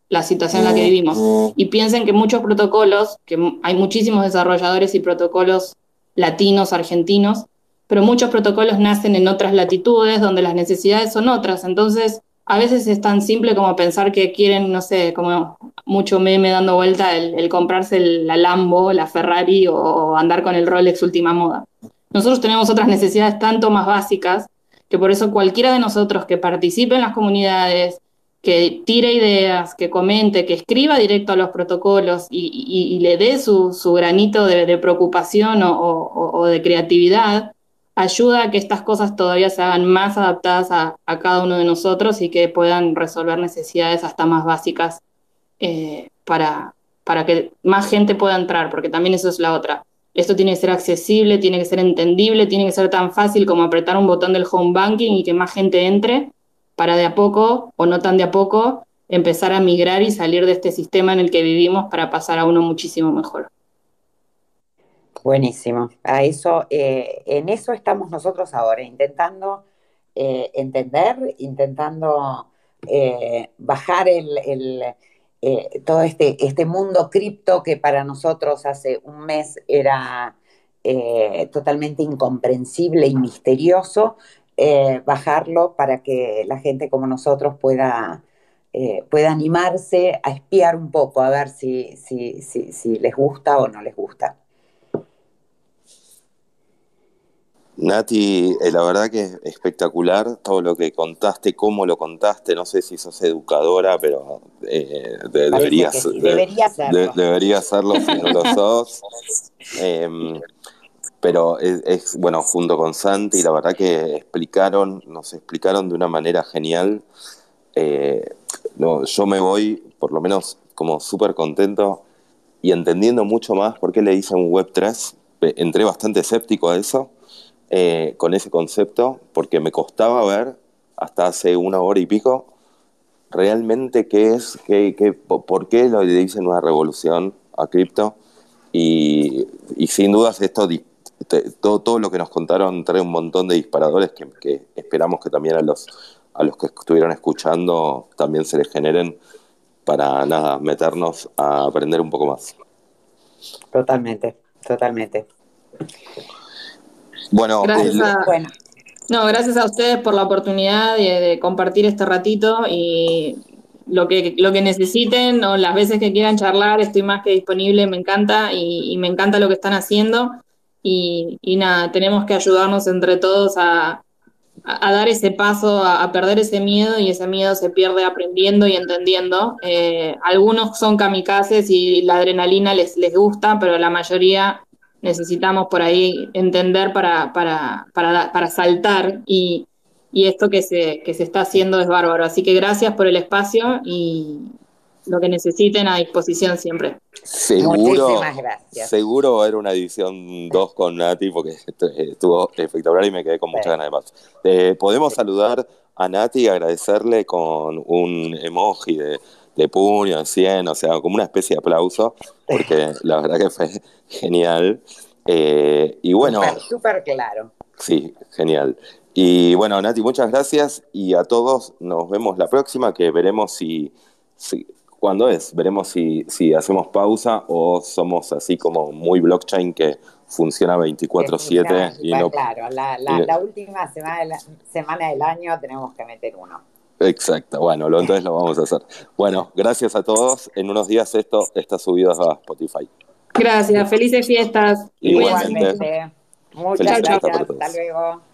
la situación en la que vivimos. Y piensen que muchos protocolos, que hay muchísimos desarrolladores y protocolos latinos, argentinos, pero muchos protocolos nacen en otras latitudes donde las necesidades son otras. Entonces, a veces es tan simple como pensar que quieren, no sé, como mucho meme dando vuelta el, comprarse la Lambo, la Ferrari o, andar con el Rolex última moda. Nosotros tenemos otras necesidades tanto más básicas que por eso cualquiera de nosotros que participe en las comunidades, que tire ideas, que comente, que escriba directo a los protocolos y, le dé su, granito de, preocupación o de creatividad, ayuda a que estas cosas todavía se hagan más adaptadas a, cada uno de nosotros y que puedan resolver necesidades hasta más básicas eh, para, para que más gente pueda entrar, porque también eso es la otra. Esto tiene que ser accesible, tiene que ser entendible, tiene que ser tan fácil como apretar un botón del home banking y que más gente entre para de a poco, o no tan de a poco, empezar a migrar y salir de este sistema en el que vivimos para pasar a uno muchísimo mejor. Buenísimo. A eso, eh, en eso estamos nosotros ahora, intentando eh, entender, intentando eh, bajar el, todo este, este mundo cripto que para nosotros hace un mes era totalmente incomprensible y misterioso, bajarlo para que la gente como nosotros pueda, pueda animarse a espiar un poco, a ver si, si, si les gusta o no les gusta. Nati, eh, la verdad que es espectacular todo lo que contaste, cómo lo contaste. No sé si sos educadora, pero eh, deberías, debería hacerlo si no lo sos. Em, pero es, bueno, junto con Santi, la verdad que explicaron, nos explicaron de una manera genial. Eh, no, yo me voy, por lo menos, como súper contento y entendiendo mucho más por qué le dicen Web3. Entré bastante escéptico a eso eh, con ese concepto, porque me costaba ver hasta hace una hora y pico realmente qué es, qué, qué, por qué lo dicen una revolución a cripto. Y, sin dudas esto, todo, todo lo que nos contaron trae un montón de disparadores que, esperamos que también a los, a los que estuvieron escuchando también se les generen para nada, meternos a aprender un poco más. Totalmente, totalmente. Bueno, gracias a, No, gracias a ustedes por la oportunidad de, compartir este ratito y lo que, lo que necesiten o las veces que quieran charlar, estoy más que disponible, me encanta y, me encanta lo que están haciendo. Y, nada, tenemos que ayudarnos entre todos a, a, dar ese paso, a, perder ese miedo y ese miedo se pierde aprendiendo y entendiendo. Eh, algunos son kamikazes y la adrenalina les, les gusta, pero la mayoría necesitamos por ahí entender para, para, para, para saltar y, y esto que se, que se está haciendo es bárbaro. Así que gracias por el espacio y, lo que necesiten a disposición siempre. Seguro, seguro va a haber una edición 2 con Nati porque estuvo espectacular y me quedé con muchas ganas de más. Eh, Podemos saludar a Nati y agradecerle con un emoji de, de puño, de 100, o sea, como una especie de aplauso, porque la verdad que fue genial. Eh, y bueno. Súper claro. Sí, genial. Y bueno, Nati, muchas gracias y a todos nos vemos la próxima, que veremos si, si ¿Cuándo es? Veremos si, si hacemos pausa o somos así como muy blockchain que funciona 24/7 y no... Claro, la, la, última semana, semana del año tenemos que meter uno. Exacto, bueno, lo, entonces lo vamos a hacer. Bueno, gracias a todos. En unos días esto está subido a Spotify. Gracias, felices fiestas. Igualmente. Muchas gracias. Hasta luego.